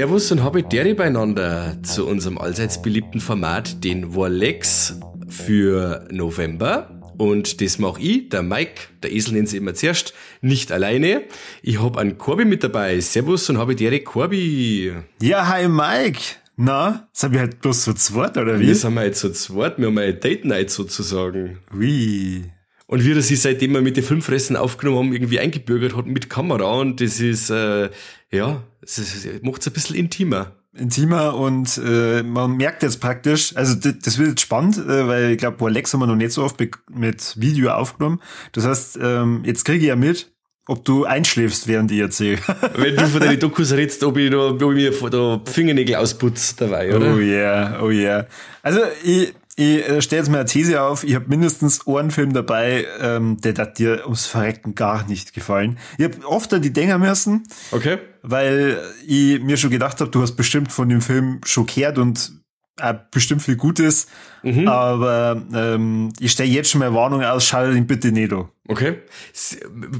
Servus und habe Deri beieinander zu unserem allseits beliebten Format, den Warlex für November. Und das mache ich, der Mike, der Esel nennt sie immer zuerst, nicht alleine. Ich habe einen Corby mit dabei. Servus und habe Deri Corby. Ja, hi Mike. Na, sind wir halt bloß zu zweit, oder wie? Wir sind wir jetzt zu zweit, wir haben eine Date Night sozusagen. Wie? Und wie er sich seitdem wir mit den Filmfressen aufgenommen haben, irgendwie eingebürgert hat mit Kamera und das ist, äh, ja, es macht es ein bisschen intimer. Intimer und äh, man merkt jetzt praktisch, also das, wird jetzt spannend, äh, weil ich glaube, Alex haben wir noch nicht so oft mit Video aufgenommen. Das heißt, ähm, jetzt kriege ich ja mit, ob du einschläfst, während ich erzähle. Wenn du von deinen Dokus redest, ob ich, noch, ob ich mir da Fingernägel ausputze dabei, oder? Oh yeah, oh yeah. Also ich, ich äh, stelle jetzt mal eine These auf, ich habe mindestens einen Film dabei, ähm, der hat dir ums Verrecken gar nicht gefallen. Ich habe oft an die Dinger müssen, okay. weil ich mir schon gedacht habe, du hast bestimmt von dem Film schockiert und äh, bestimmt viel Gutes, mhm. aber ähm, ich stelle jetzt schon mal Warnung aus, schau ihn bitte nicht an. Okay.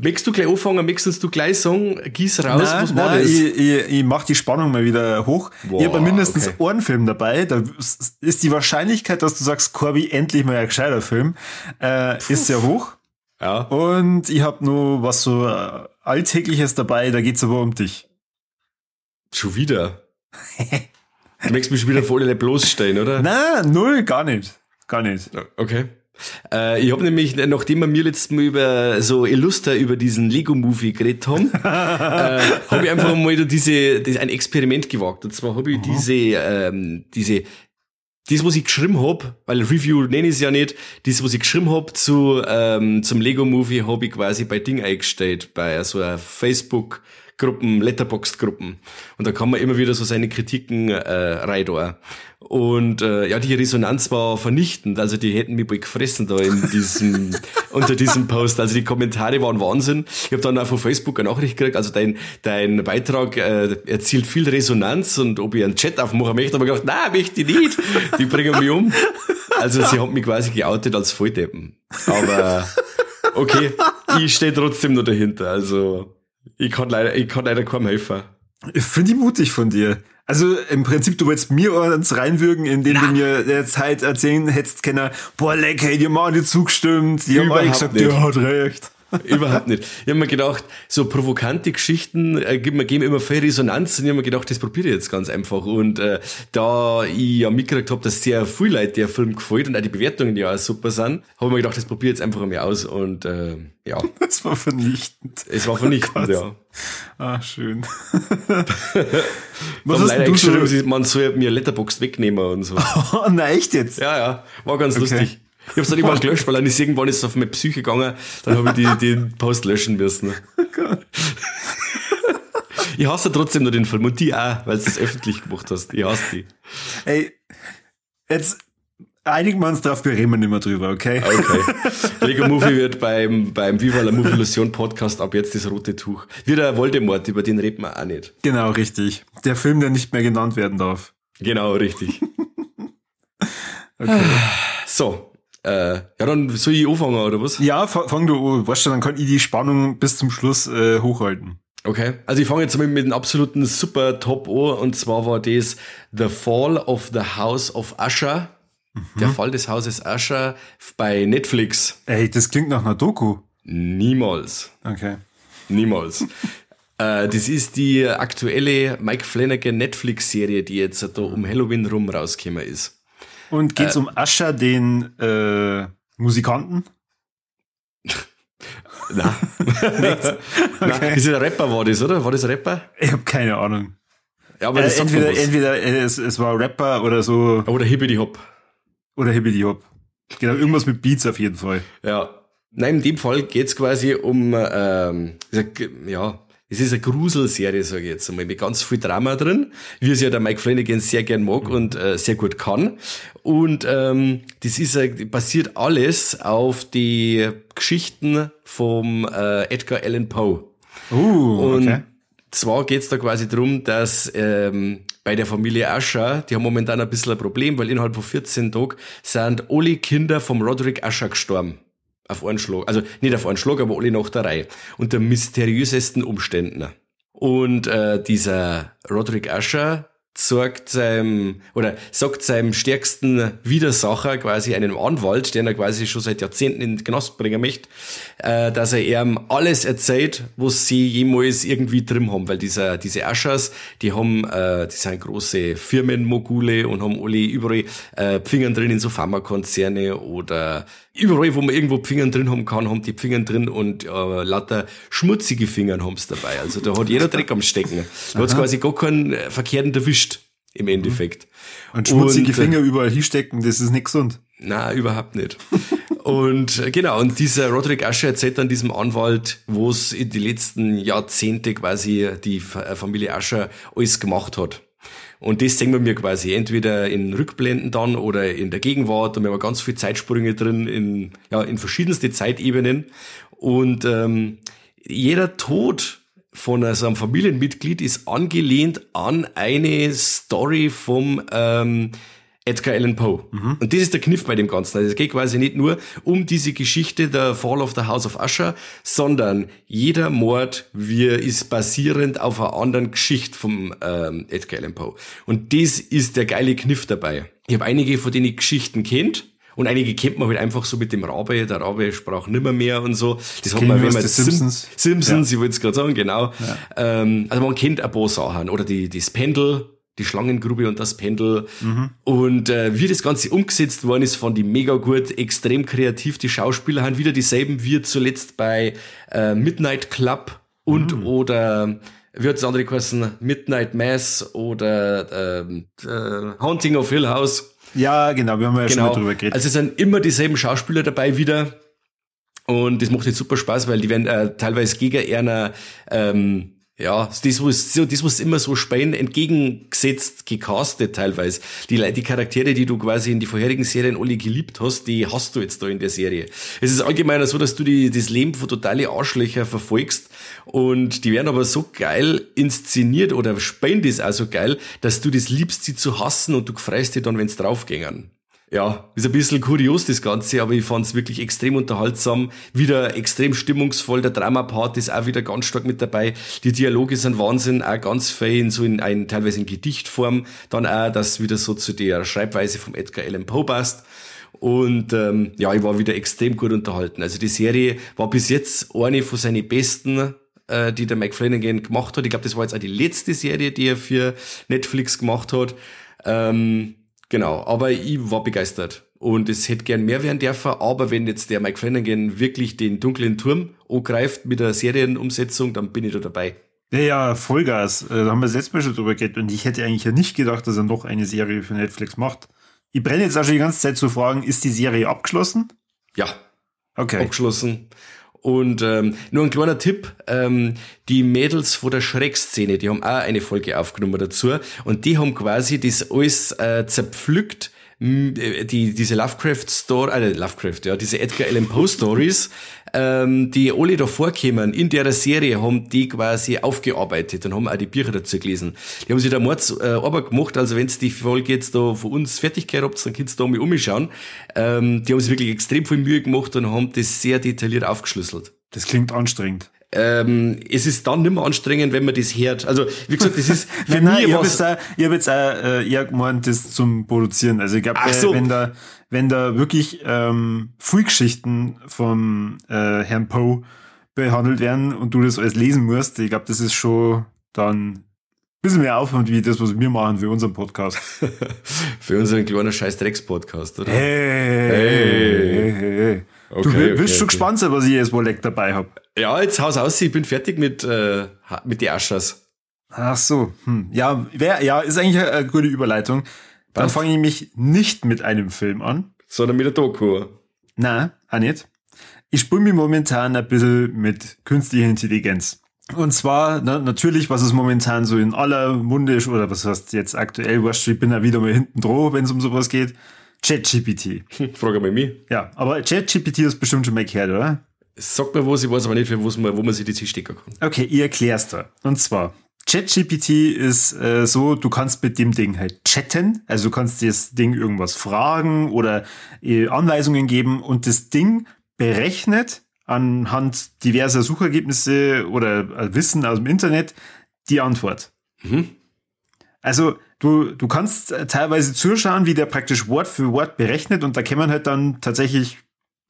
Möchtest du gleich anfangen, möchtest du gleich sagen, gieß raus, nein, was war nein, das? Ich, ich, ich mach die Spannung mal wieder hoch. Wow, ich habe mindestens okay. einen Film dabei, da ist die Wahrscheinlichkeit, dass du sagst, Corby, endlich mal ein gescheiter Film, äh, ist sehr hoch. Ja. Und ich habe nur was so äh, Alltägliches dabei, da geht's aber um dich. Schon wieder? Du möchtest mich wieder voll bloßstellen, oder? Nein, null, gar nicht. Gar nicht. Okay. Äh, ich habe nämlich, nachdem wir mir letztes Mal über so Illuster über diesen Lego-Movie geredet haben, äh, habe ich einfach mal diese, das, ein Experiment gewagt. Und zwar habe ich mhm. diese, ähm, diese das, was ich geschrieben hab, weil Review nenne ich es ja nicht, das, was ich geschrieben hab zu, ähm, zum Lego-Movie, habe ich quasi bei Ding eingestellt, bei so einer Facebook- Gruppen, Letterboxd-Gruppen. Und da kann man immer wieder so seine Kritiken äh, rein da. Und äh, ja, die Resonanz war vernichtend. Also die hätten mich bald gefressen da in diesem, unter diesem Post. Also die Kommentare waren Wahnsinn. Ich habe dann auch von Facebook eine Nachricht gekriegt, also dein, dein Beitrag äh, erzielt viel Resonanz und ob ich einen Chat aufmachen möchte, aber gedacht, nein, möchte ich nicht. Die bringen mich um. Also sie haben mich quasi geoutet als Volldeppen. Aber okay, ich stehe trotzdem noch dahinter. Also ich kann leider, ich kann leider kaum helfen. Ich finde ich mutig von dir. Also im Prinzip, du willst mir uns reinwürgen, indem Na. du mir der Zeit erzählen hättest, Kenner, boah, leck, hey, die haben alle zugestimmt, die haben alle gesagt, nicht. der hat recht. Überhaupt nicht. Ich habe mir gedacht, so provokante Geschichten äh, geben, geben immer viel Resonanz und ich habe mir gedacht, das probiere ich jetzt ganz einfach. Und äh, da ich ja mitgekriegt habe, dass sehr viel Leute der Film gefällt und auch die Bewertungen ja auch super sind, habe ich mir gedacht, das probiere ich jetzt einfach mal aus und äh, ja. Es war vernichtend. Es war vernichtend, oh ja. Ah, schön. Was hast leider du geschrieben, man soll mir Letterbox wegnehmen und so. Oh, nein, echt jetzt? Ja, ja. War ganz okay. lustig. Ich hab's dann irgendwann gelöscht, weil dann ist irgendwann ist auf meine Psyche gegangen, dann habe ich die, den Post löschen müssen. Oh Gott. Ich hasse trotzdem nur den Film und die auch, weil du das öffentlich gemacht hast. Ich hasse die. Ey, jetzt einigen wir uns drauf, wir reden nicht mehr drüber, okay? Okay. Lego Movie wird beim, beim Viva la Movie Illusion Podcast ab jetzt das rote Tuch. Wie der Voldemort, über den reden wir auch nicht. Genau, richtig. Der Film, der nicht mehr genannt werden darf. Genau, richtig. okay. So, äh, ja, dann soll ich anfangen, oder was? Ja, fang du an. Weißt du, dann kann ich die Spannung bis zum Schluss äh, hochhalten. Okay, also ich fange jetzt mal mit dem absoluten super Top an und zwar war das The Fall of the House of Usher. Mhm. Der Fall des Hauses Usher bei Netflix. Ey, das klingt nach einer Doku. Niemals. Okay. Niemals. äh, das ist die aktuelle Mike Flanagan Netflix-Serie, die jetzt da um Halloween rum rausgekommen ist. Und geht's äh, um Ascher, den äh, Musikanten? Na, okay. Na, ist ein Rapper war das, oder? War das ein Rapper? Ich habe keine Ahnung. Ja, aber äh, entweder entweder äh, es, es war Rapper oder so. Oder Hibbidi Hop. Oder Hibbidi Hop. Genau, irgendwas mit Beats auf jeden Fall. Ja. Nein, in dem Fall geht's quasi um, ähm, ja, es ist eine Gruselserie, sage ich jetzt einmal, mit ganz viel Drama drin, wie es ja der Mike Flanagan sehr gern mag mhm. und äh, sehr gut kann. Und ähm, das ist äh, basiert alles auf die Geschichten vom äh, Edgar Allan Poe. Uh, und okay. zwar geht's da quasi drum, dass ähm, bei der Familie Ascher, die haben momentan ein bisschen ein Problem, weil innerhalb von 14 Tagen sind alle Kinder vom Roderick Ascher gestorben auf einen Schlag. Also nicht auf einen Schlag, aber alle nach der Reihe. Unter mysteriösesten Umständen. Und äh, dieser Roderick Usher sagt seinem oder sagt seinem stärksten Widersacher, quasi einem Anwalt, den er quasi schon seit Jahrzehnten in den Knast bringen möchte, äh, dass er ihm alles erzählt, was sie jemals irgendwie drin haben, weil dieser, diese Aschers, die haben, äh, die sind große Firmenmogule und haben alle überall äh, Fingern drin in so Pharmakonzerne oder überall, wo man irgendwo Fingern drin haben kann, haben die Fingern drin und äh, lauter schmutzige Fingern haben's dabei. Also da hat jeder Dreck am Stecken. Da hat's quasi gar keinen äh, Verkehrten erwischt im Endeffekt. Und schmutzige Und, äh, Finger überall hinstecken, das ist nicht gesund. na, überhaupt nicht. und äh, genau, und dieser Roderick Asher erzählt dann diesem Anwalt, wo es in die letzten Jahrzehnte quasi die Familie Asher alles gemacht hat. Und das sehen wir mir quasi entweder in Rückblenden dann oder in der Gegenwart. Wir haben ganz viele Zeitsprünge drin in, ja, in verschiedenste Zeitebenen. Und ähm, jeder Tod von so einem Familienmitglied ist angelehnt an eine Story vom ähm, Edgar Allan Poe. Und das ist der Kniff bei dem Ganzen. Also es geht quasi nicht nur um diese Geschichte der Fall of the House of Usher, sondern jeder Mord wir, ist basierend auf einer anderen Geschichte vom ähm, Edgar Allan Poe. Und das ist der geile Kniff dabei. Ich habe einige von den Geschichten kennt. Und einige kennt man halt einfach so mit dem Rabe, der Rabe sprach nimmer mehr und so. Das, hat kennen man, wir wenn man Sim- Simpsons. Simpsons, ich wollte es gerade sagen, genau. Ähm, also man kennt ein paar Sachen. Oder die, das Pendel, die Schlangengrube und das Pendel. Und äh, wie das Ganze umgesetzt worden ist, fand ich mega gut, extrem kreativ. Die Schauspieler haben wieder dieselben wie zuletzt bei äh, Midnight Club und oder wie hat das andere geheißen? Midnight Mass oder ähm, äh, Haunting of Hill House. Ja, genau, wir haben ja schon Genau. mal drüber geredet. Also es sind immer dieselben Schauspieler dabei wieder. Und das macht jetzt super Spaß, weil die werden äh, teilweise gegen einer, ähm, ja, das was, so, das was immer so Spähen entgegengesetzt, gecastet teilweise. Die, die Charaktere, die du quasi in die vorherigen Serien alle geliebt hast, die hast du jetzt da in der Serie. Es ist allgemeiner so, dass du die, das Leben von totale Arschlöcher verfolgst und die werden aber so geil inszeniert oder spielen das auch so geil, dass du das liebst, sie zu hassen und du freust dich dann, wenn's draufgängern. Ja, ist ein bisschen kurios das Ganze, aber ich fand's wirklich extrem unterhaltsam. Wieder extrem stimmungsvoll. Der Drama-Part ist auch wieder ganz stark mit dabei. Die Dialoge sind Wahnsinn, auch ganz fein, so in ein, teilweise in Gedichtform. Dann auch, das wieder so zu der Schreibweise vom Edgar Allan Poe passt. Und ähm, ja, ich war wieder extrem gut unterhalten. Also die Serie war bis jetzt eine von seinen besten, äh, die der Mike Flanagan gemacht hat. Ich glaube, das war jetzt auch die letzte Serie, die er für Netflix gemacht hat. Ähm, genau, aber ich war begeistert. Und es hätte gern mehr werden dürfen, aber wenn jetzt der Mike Flanagan wirklich den dunklen Turm angreift mit der Serienumsetzung, dann bin ich da dabei. Ja, ja, Vollgas. Äh, Da haben wir das letzte Mal schon drüber geredet und ich hätte eigentlich ja nicht gedacht, dass er noch eine Serie für Netflix macht. Ich brenne jetzt auch schon die ganze Zeit zu fragen, ist die Serie abgeschlossen? Ja, Okay. abgeschlossen. Und ähm, nur ein kleiner Tipp, ähm, die Mädels von der Schreckszene, die haben auch eine Folge aufgenommen dazu. Und die haben quasi das alles äh, zerpflückt, die, diese Lovecraft Story, äh, Lovecraft, ja, diese Edgar Allan Poe Stories, ähm, die alle da vorkommen in der Serie, haben die quasi aufgearbeitet und haben auch die Bücher dazu gelesen. Die haben sich da Mords äh, Arbeit gemacht, also wenn's die Folge jetzt da von uns fertig gehabt habt, dann könnt ihr da mal umschauen. Ähm, die haben sich wirklich extrem viel Mühe gemacht und haben das sehr detailliert aufgeschlüsselt. Das klingt anstrengend. Ähm, es ist dann nicht mehr anstrengend, wenn man das hört. Also, wie gesagt, das ist für Nein, nein, mich ich habe was. jetzt, auch- hab jetzt auch, äh, eher gemeint, das zum Produzieren. Also ich glaube, äh, so. wenn da, wenn da wirklich ähm, Frühgeschichten vom äh, Herrn Poe behandelt werden und du das alles lesen musst, ich glaube, das ist schon dann bisschen mehr Aufwand wie das, was wir machen für unseren Podcast. Für unseren kleinen scheiß Drecks-Podcast, oder? Hey, Hey. hey, hey, hey. du Okay, willst okay, schon okay. gespannt sein, was ich jetzt wohl leck dabei hab. Ja, jetzt haus aus, ich bin fertig mit, äh, mit die Aschers. Ach so, hm. ja, wär, ja, ist eigentlich eine, gute Überleitung. Dann fange ich mich nicht mit einem Film an. Sondern mit der Doku. Na, auch nicht. Ich spule mich momentan ein bisschen mit künstlicher Intelligenz. Und zwar, na, natürlich, was es momentan so in aller Munde ist, oder was heißt jetzt aktuell, du, ich bin ja wieder mal hinten drauf, wenn es um sowas geht. ChatGPT. Frage mal mich. Ja, aber ChatGPT ist bestimmt schon mal gehört, oder? Sag mir was, ich weiß aber nicht, was man, wo man sich das hinstecken kann. Okay, ich erklär's da. Und zwar, ChatGPT ist äh, so, du kannst mit dem Ding halt chatten, also du kannst das Ding irgendwas fragen oder äh, Anweisungen geben und das Ding berechnet anhand diverser Suchergebnisse oder äh, Wissen aus dem Internet die Antwort. Also du, du kannst teilweise zuschauen, wie der praktisch Wort für Wort berechnet und da kämen halt dann tatsächlich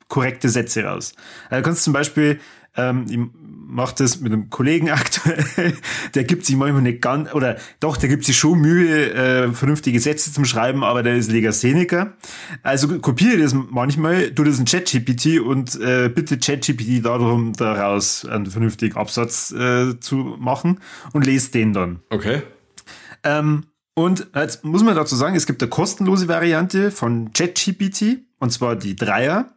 korrekte Sätze raus. Also du kannst zum Beispiel, ähm, ich mache das mit einem Kollegen aktuell, der gibt sich manchmal nicht ganz, oder doch, der gibt sich schon Mühe, äh, vernünftige Sätze zum Schreiben, aber der ist Legastheniker. Also kopiere das manchmal, tu das in ChatGPT und äh, bitte ChatGPT darum, daraus einen vernünftigen Absatz äh, zu machen und lese den dann. Okay. Ähm, und jetzt muss man dazu sagen, es gibt eine kostenlose Variante von ChatGPT, und zwar die Dreier.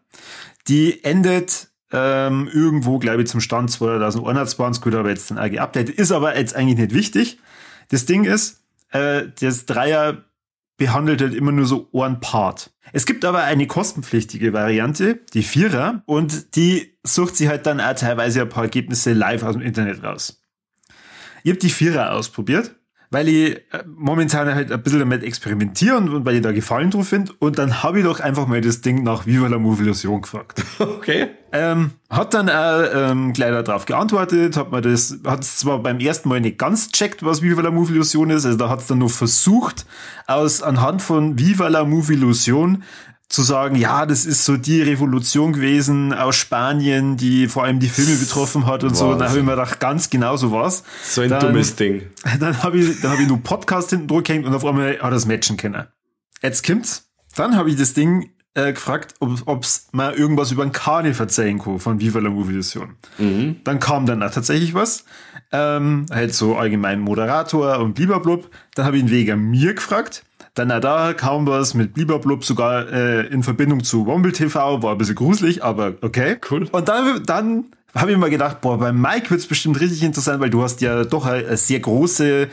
Die endet ähm, irgendwo, glaube ich, zum Stand 2021, gut, aber jetzt dann auch geupdatet, ist aber jetzt eigentlich nicht wichtig. Das Ding ist, äh, das Dreier behandelt halt immer nur so einen Part. Es gibt aber eine kostenpflichtige Variante, die Vierer, und die sucht sich halt dann auch teilweise ein paar Ergebnisse live aus dem Internet raus. Ich habe die Vierer ausprobiert weil ich äh, momentan halt ein bisschen damit experimentiere und weil ich da Gefallen drauf finde. Und dann habe ich doch einfach mal das Ding nach Viva la Movilusion gefragt. Okay. Ähm, hat dann auch ähm, gleich darauf geantwortet, hat mir das, hat es zwar beim ersten Mal nicht ganz checkt, was Viva la Movilusion ist, also da hat es dann nur versucht, aus anhand von Viva la Movilusion zu sagen, ja, das ist so die Revolution gewesen aus Spanien, die vor allem die Filme betroffen hat und Was? so. Da habe ich mir gedacht, ganz genau so was. So ein dann, dummes Ding. Dann habe ich, dann habe ich nur Podcast hinten drüber gehängt und auf einmal hat das Matchen können. Jetzt kommt's. Dann habe ich das Ding äh, gefragt, ob es mal irgendwas über ein Kani verzeihen kann von Viva la Movie Vision. Mhm. Dann kam dann auch tatsächlich was. Ähm, halt so allgemein Moderator und blub. Dann habe ich ihn wegen mir gefragt. Dann na, da kam was mit Blieberblub sogar äh, in Verbindung zu Womble TV, war ein bisschen gruselig, aber okay. Cool. Und dann, dann habe ich mal gedacht, boah, bei Mike wird's bestimmt richtig interessant, weil du hast ja doch eine, sehr große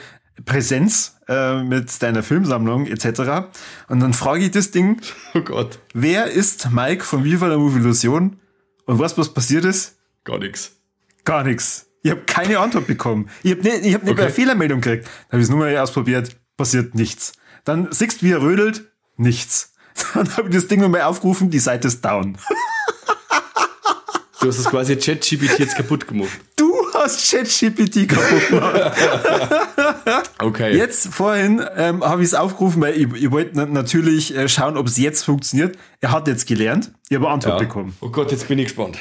Präsenz äh, mit deiner Filmsammlung etc. Und dann frage ich das Ding, oh Gott, wer ist Mike von Viva la Movie Illusion? Und was was passiert ist? Gar nichts. Gar nichts. Ich habe keine Antwort bekommen. Ich habe nicht, ich hab nicht okay. eine Fehlermeldung gekriegt. Dann habe ich es nur mal ausprobiert, passiert nichts. Dann siehst wie er rödelt, nichts. Dann habe ich das Ding nochmal aufgerufen, die Seite ist down. Du hast das quasi ChatGPT jetzt kaputt gemacht. Du hast ChatGPT kaputt gemacht. okay. Jetzt vorhin ähm, habe ich es aufgerufen, weil ich, ich wollte natürlich äh, schauen, ob es jetzt funktioniert. Er hat jetzt gelernt. Ich habe Antwort ja. bekommen. Oh Gott, jetzt bin ich gespannt.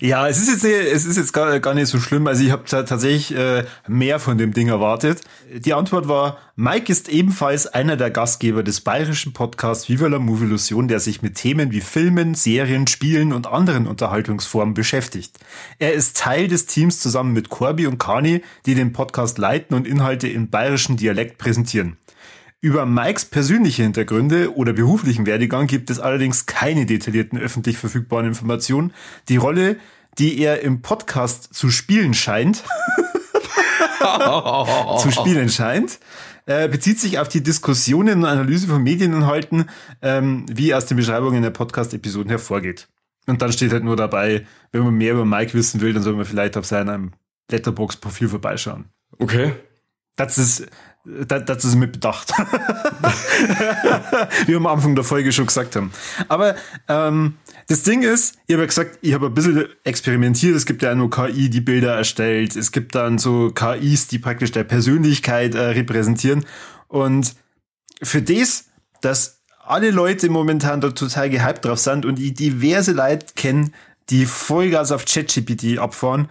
Ja, es ist jetzt, es ist jetzt gar, gar nicht so schlimm. Also ich habe tatsächlich äh, mehr von dem Ding erwartet. Die Antwort war, Mike ist ebenfalls einer der Gastgeber des bayerischen Podcasts Viva la Movie Illusion, der sich mit Themen wie Filmen, Serien, Spielen und anderen Unterhaltungsformen beschäftigt. Er ist Teil des Teams zusammen mit Corby und Kani, die den Podcast leiten und Inhalte im bayerischen Dialekt präsentieren. Über Mikes persönliche Hintergründe oder beruflichen Werdegang gibt es allerdings keine detaillierten öffentlich verfügbaren Informationen. Die Rolle, die er im Podcast zu spielen scheint, zu spielen scheint, äh, bezieht sich auf die Diskussionen und Analyse von Medieninhalten, ähm, wie aus den Beschreibungen der Podcast-Episoden hervorgeht. Und dann steht halt nur dabei, wenn man mehr über Mike wissen will, dann soll man vielleicht auf seinem Letterbox-Profil vorbeischauen. Okay. Das ist, das, das ist mit Bedacht. Wie wir am Anfang der Folge schon gesagt haben. Aber ähm, das Ding ist, ich habe ja gesagt, ich habe ein bisschen experimentiert. Es gibt ja nur KI, die Bilder erstellt. Es gibt dann so KIs, die praktisch der Persönlichkeit äh, repräsentieren. Und für das, dass alle Leute momentan da total gehypt drauf sind und ich diverse Leute kennen, die Vollgas auf ChatGPT abfahren,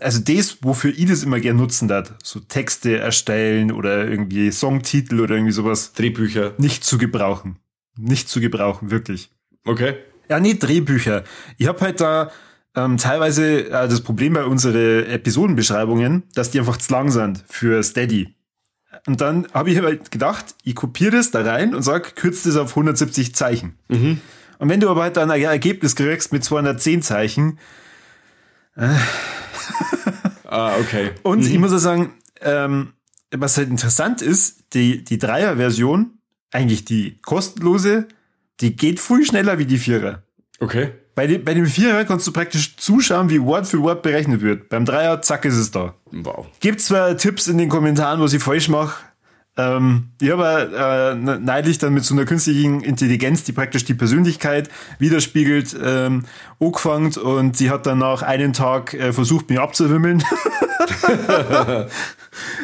also das, wofür ich das immer gern nutzen darf, so Texte erstellen oder irgendwie Songtitel oder irgendwie sowas. Drehbücher. Nicht zu gebrauchen. Nicht zu gebrauchen, wirklich. Okay. Ja, nee, Drehbücher. Ich habe halt da ähm, teilweise äh, das Problem bei unseren Episodenbeschreibungen, dass die einfach zu lang sind für Steady. Und dann habe ich halt gedacht, ich kopiere das da rein und sag, kürzt das auf 170 Zeichen. Mhm. Und wenn du aber halt dann ein Ergebnis kriegst mit 210 Zeichen, ah, okay. Und mhm. ich muss auch sagen, ähm, was halt interessant ist, die, die Dreier-Version, eigentlich die kostenlose, die geht viel schneller wie die Vierer. Okay. Bei, die, bei dem Vierer kannst du praktisch zuschauen, wie Wort für Wort berechnet wird. Beim Dreier, zack, ist es da. Wow. Gibt zwar Tipps in den Kommentaren, was ich falsch mache, Ähm, ich habe äh, neulich dann mit so einer künstlichen Intelligenz, die praktisch die Persönlichkeit widerspiegelt, ähm, angefangen und sie hat dann nach einem Tag äh, versucht, mich abzuwimmeln.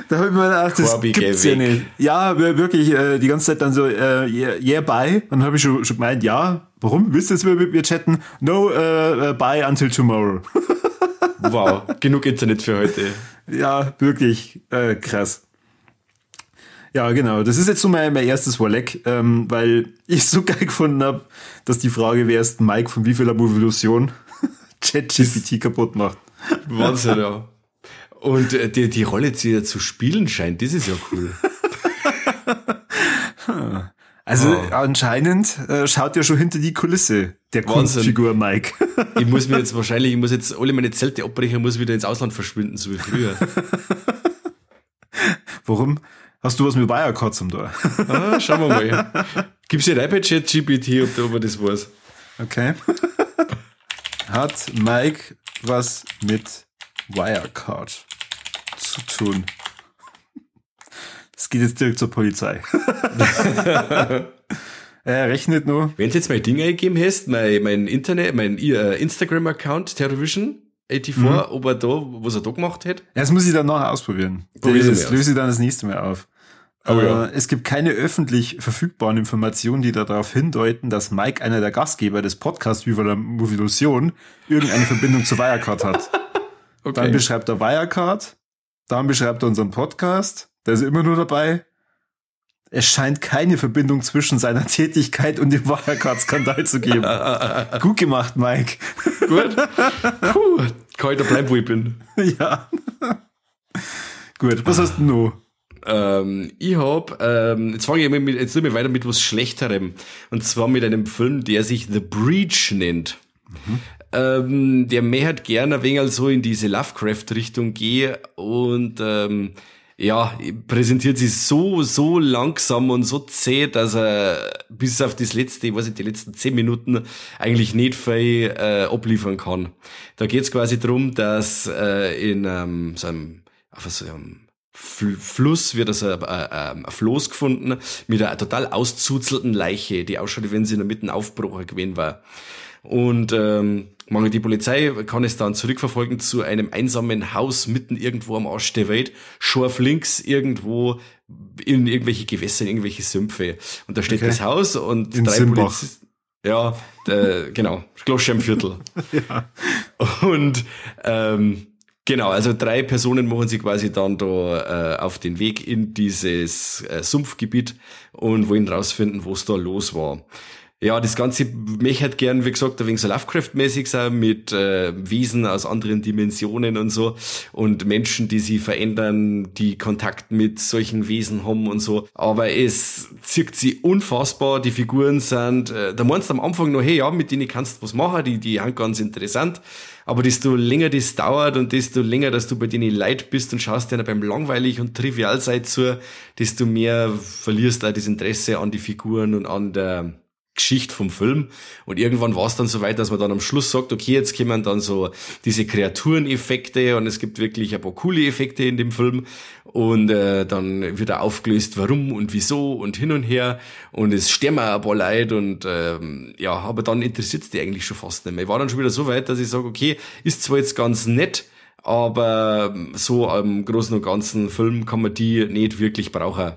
da habe ich mir gedacht, das Corby, gibt's ja nicht. Ja, wir- wirklich äh, die ganze Zeit dann so, äh, yeah, yeah bye. Und dann habe ich schon, schon gemeint, ja, warum? Willst du jetzt mit mir chatten? No, äh, bye until tomorrow. Wow, genug Internet für heute. Ja, wirklich äh, krass. Ja, genau. Das ist jetzt so mein, mein erstes Warleck, ähm, weil ich so geil gefunden habe, dass die Frage, wer ist Mike von wie vieler Evolution ChatGPT kaputt macht. Wahnsinn, ja. Und äh, die, die Rolle die er zu spielen scheint, das ist ja cool. Also Oh. anscheinend äh, schaut ja schon hinter die Kulisse der Wahnsinn. Kunstfigur Mike. Ich muss mir jetzt wahrscheinlich, ich muss jetzt alle meine Zelte abbrechen muss wieder ins Ausland verschwinden, so wie früher. Warum? Hast du was mit Wirecard zum da? Ah, schauen wir mal. Gib's ja rein bei ChatGPT, ob, ob er das weiß. Okay. Hat Mike was mit Wirecard zu tun? Das geht jetzt direkt zur Polizei. er rechnet nur. Wenn du jetzt mein Ding eingegeben hast, mein, mein Internet, mein äh, Instagram-Account, Terrorvision84, ob er da, was er da gemacht hat. Das muss ich dann nachher ausprobieren. Probier's Das löse ich dann das nächste Mal auf. Oh Äh, ja. Es gibt keine öffentlich verfügbaren Informationen, die darauf hindeuten, dass Mike, einer der Gastgeber des Podcasts Viva la Movilusion, irgendeine Verbindung zu Wirecard hat. Dann Okay. beschreibt er Wirecard, dann beschreibt er unseren Podcast, da ist er immer nur dabei. Es scheint keine Verbindung zwischen seiner Tätigkeit und dem Wirecard-Skandal zu geben. Gut gemacht, Mike. Gut. Puh, da bleiben, wo ich bin. ja. Gut, was hast du noch? Ähm, ich hab, ähm, jetzt fange ich mit, jetzt tue ich weiter mit was Schlechterem. Und zwar mit einem Film, der sich The Breach nennt. Ähm, der mehr hat gerne ein wenig so in diese Lovecraft-Richtung gehen und ähm, ja, präsentiert sich so, so langsam und so zäh, dass er bis auf das letzte, ich die letzten zehn Minuten eigentlich nicht viel äh, abliefern kann. Da geht's quasi drum, dass äh, in ähm, so einem, auf so einem Fluss wird also ein, ein, ein Floß gefunden mit einer total auszuzelten Leiche, die ausschaut, wie wenn sie in der Mitte aufgebrochen gewesen war. Und ähm, man, die Polizei kann es dann zurückverfolgen zu einem einsamen Haus mitten irgendwo am Arsch der Welt, scharf links irgendwo in irgendwelche Gewässer, in irgendwelche Sümpfe. Und da steht Okay. das Haus und In drei Simbach. Polizisten. Ja, äh, genau, Glosche im Viertel. Ja. Und ähm, genau, also drei Personen machen sich quasi dann da äh, auf den Weg in dieses äh, Sumpfgebiet und wollen rausfinden, was da los war. Ja, das Ganze mich halt gern, wie gesagt, ein wenig so Lovecraft-mäßig sein, mit äh, Wesen aus anderen Dimensionen und so und Menschen, die sich verändern, die Kontakt mit solchen Wesen haben und so. Aber es zirkt sie unfassbar, die Figuren sind, äh, da meinst du am Anfang noch, hey, ja, mit denen kannst du was machen, die, die sind ganz interessant. Aber desto länger das dauert und desto länger, dass du bei denen leid bist und schaust denen beim langweilig und trivial sein zu, desto mehr verlierst du auch das Interesse an die Figuren und an der Geschichte vom Film. Und irgendwann war es dann so weit, dass man dann am Schluss sagt, okay, jetzt kommen dann so diese Kreatureneffekte und es gibt wirklich ein paar coole Effekte in dem Film. Und äh, dann wird er aufgelöst, warum und wieso und hin und her. Und es sterben ein paar Leute und ähm, ja, aber dann interessiert es die eigentlich schon fast nicht mehr. Ich war dann schon wieder so weit, dass ich sage, okay, ist zwar jetzt ganz nett, aber so am Großen und Ganzen Film kann man die nicht wirklich brauchen.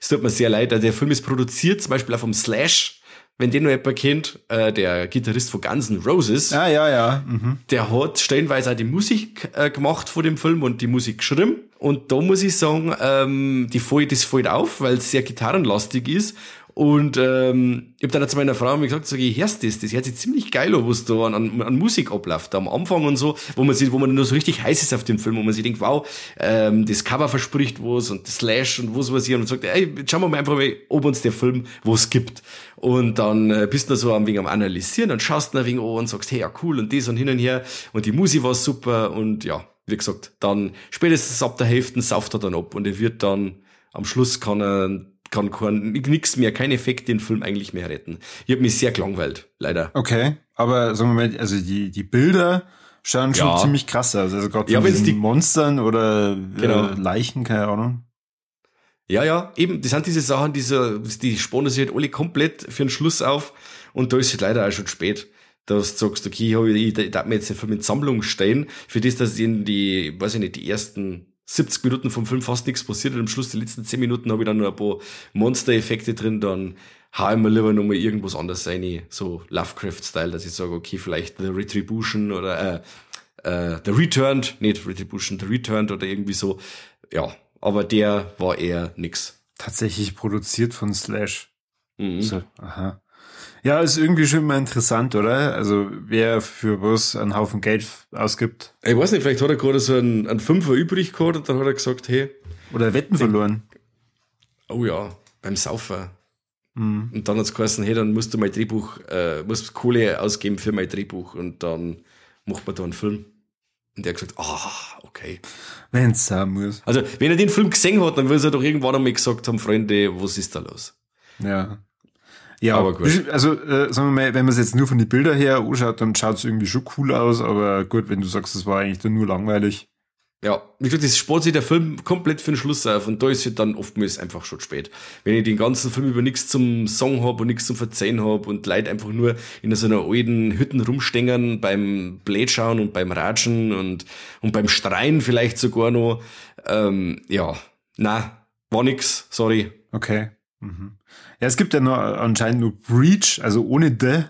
Es tut mir sehr leid, also der Film ist produziert, zum Beispiel auch vom Slash, wenn den noch jemand kennt, äh, der Gitarrist von Guns N' Roses, Ja, ja, ja. Mhm. der hat stellenweise auch die Musik äh, gemacht vor dem Film und die Musik geschrieben. Und da muss ich sagen, ähm, die fällt, das fällt auf, weil es sehr gitarrenlastig ist. Und ähm, ich habe dann zu meiner Frau mir gesagt, sag ich, hörst das, das hört sich ziemlich geil an, was da an, an, Musik abläuft, am Anfang und so, wo man sich, wo man nur so richtig heiß ist auf den Film, wo man sich denkt, wow, ähm, das Cover verspricht was und das Slash und was weiß ich und sagt, ey, jetzt schauen wir mal einfach mal, ob uns der Film was gibt. Und dann äh, bist du so ein wenig am Analysieren und schaust ein wenig an und sagst, hey, ja cool und das und hin und her und die Musik war super und ja, wie gesagt, dann spätestens ab der Hälfte sauft er dann ab und er wird dann am Schluss kann er kann, kann nix mehr, kein Effekt den Film eigentlich mehr retten. Ich habe mich sehr gelangweilt, leider. Okay, aber sagen wir mal, also die, die Bilder schauen schon Ja. ziemlich krass aus. Also gerade Ja, die- Monstern oder Genau. äh, Leichen, keine Ahnung. Ja, ja, eben, das sind diese Sachen, die, so, die spannen sich halt alle komplett für den Schluss auf und da ist es leider auch schon spät. Dass du sagst, okay, ich, ich, ich darf mir jetzt für mit Sammlung stellen, für das, dass in die, weiß ich nicht, die ersten 70 Minuten vom Film fast nichts passiert und am Schluss, die letzten 10 Minuten, habe ich dann noch ein paar Monster-Effekte drin, dann hau ich mir lieber nochmal irgendwas anderes rein, so Lovecraft-Style, dass ich sage, okay, vielleicht The Retribution oder äh, äh, The Returned, nicht Retribution, The Returned oder irgendwie so. Ja, aber der war eher nix. Tatsächlich produziert von Slash. Mhm. So, aha. Ja, ist irgendwie schon mal interessant, oder? Also, wer für was einen Haufen Geld ausgibt. Ich weiß nicht, vielleicht hat er gerade so einen, einen Fünfer übrig gehabt und dann hat er gesagt, hey. Oder Wetten verloren. Oh ja, beim Saufer. Mhm. Und dann hat es geheißen, hey, dann musst du mein Drehbuch, äh, musst Kohle ausgeben für mein Drehbuch und dann macht man da einen Film. Und der hat gesagt, ah, okay. Wenn es sein muss. Also, wenn er den Film gesehen hat, dann will er doch irgendwann einmal gesagt haben, Freunde, was ist da los? Ja. Ja, aber gut. Also, äh, sagen wir mal, wenn man es jetzt nur von den Bildern her anschaut, dann schaut es irgendwie schon cool aus, aber gut, wenn du sagst, es war eigentlich dann nur langweilig. Ja, wie gesagt, das spart sich der Film komplett für den Schluss auf und da ist es dann oftmals einfach schon spät. Wenn ich den ganzen Film über nichts zum Song hab und nichts zum Verzeihen hab und Leute einfach nur in so einer alten Hütten rumstängern beim Blade schauen und beim Ratschen und, und beim Streien vielleicht sogar noch, ähm, ja, na, war nix, sorry. Okay. Mhm. Ja, es gibt ja noch anscheinend nur Breach, also ohne The,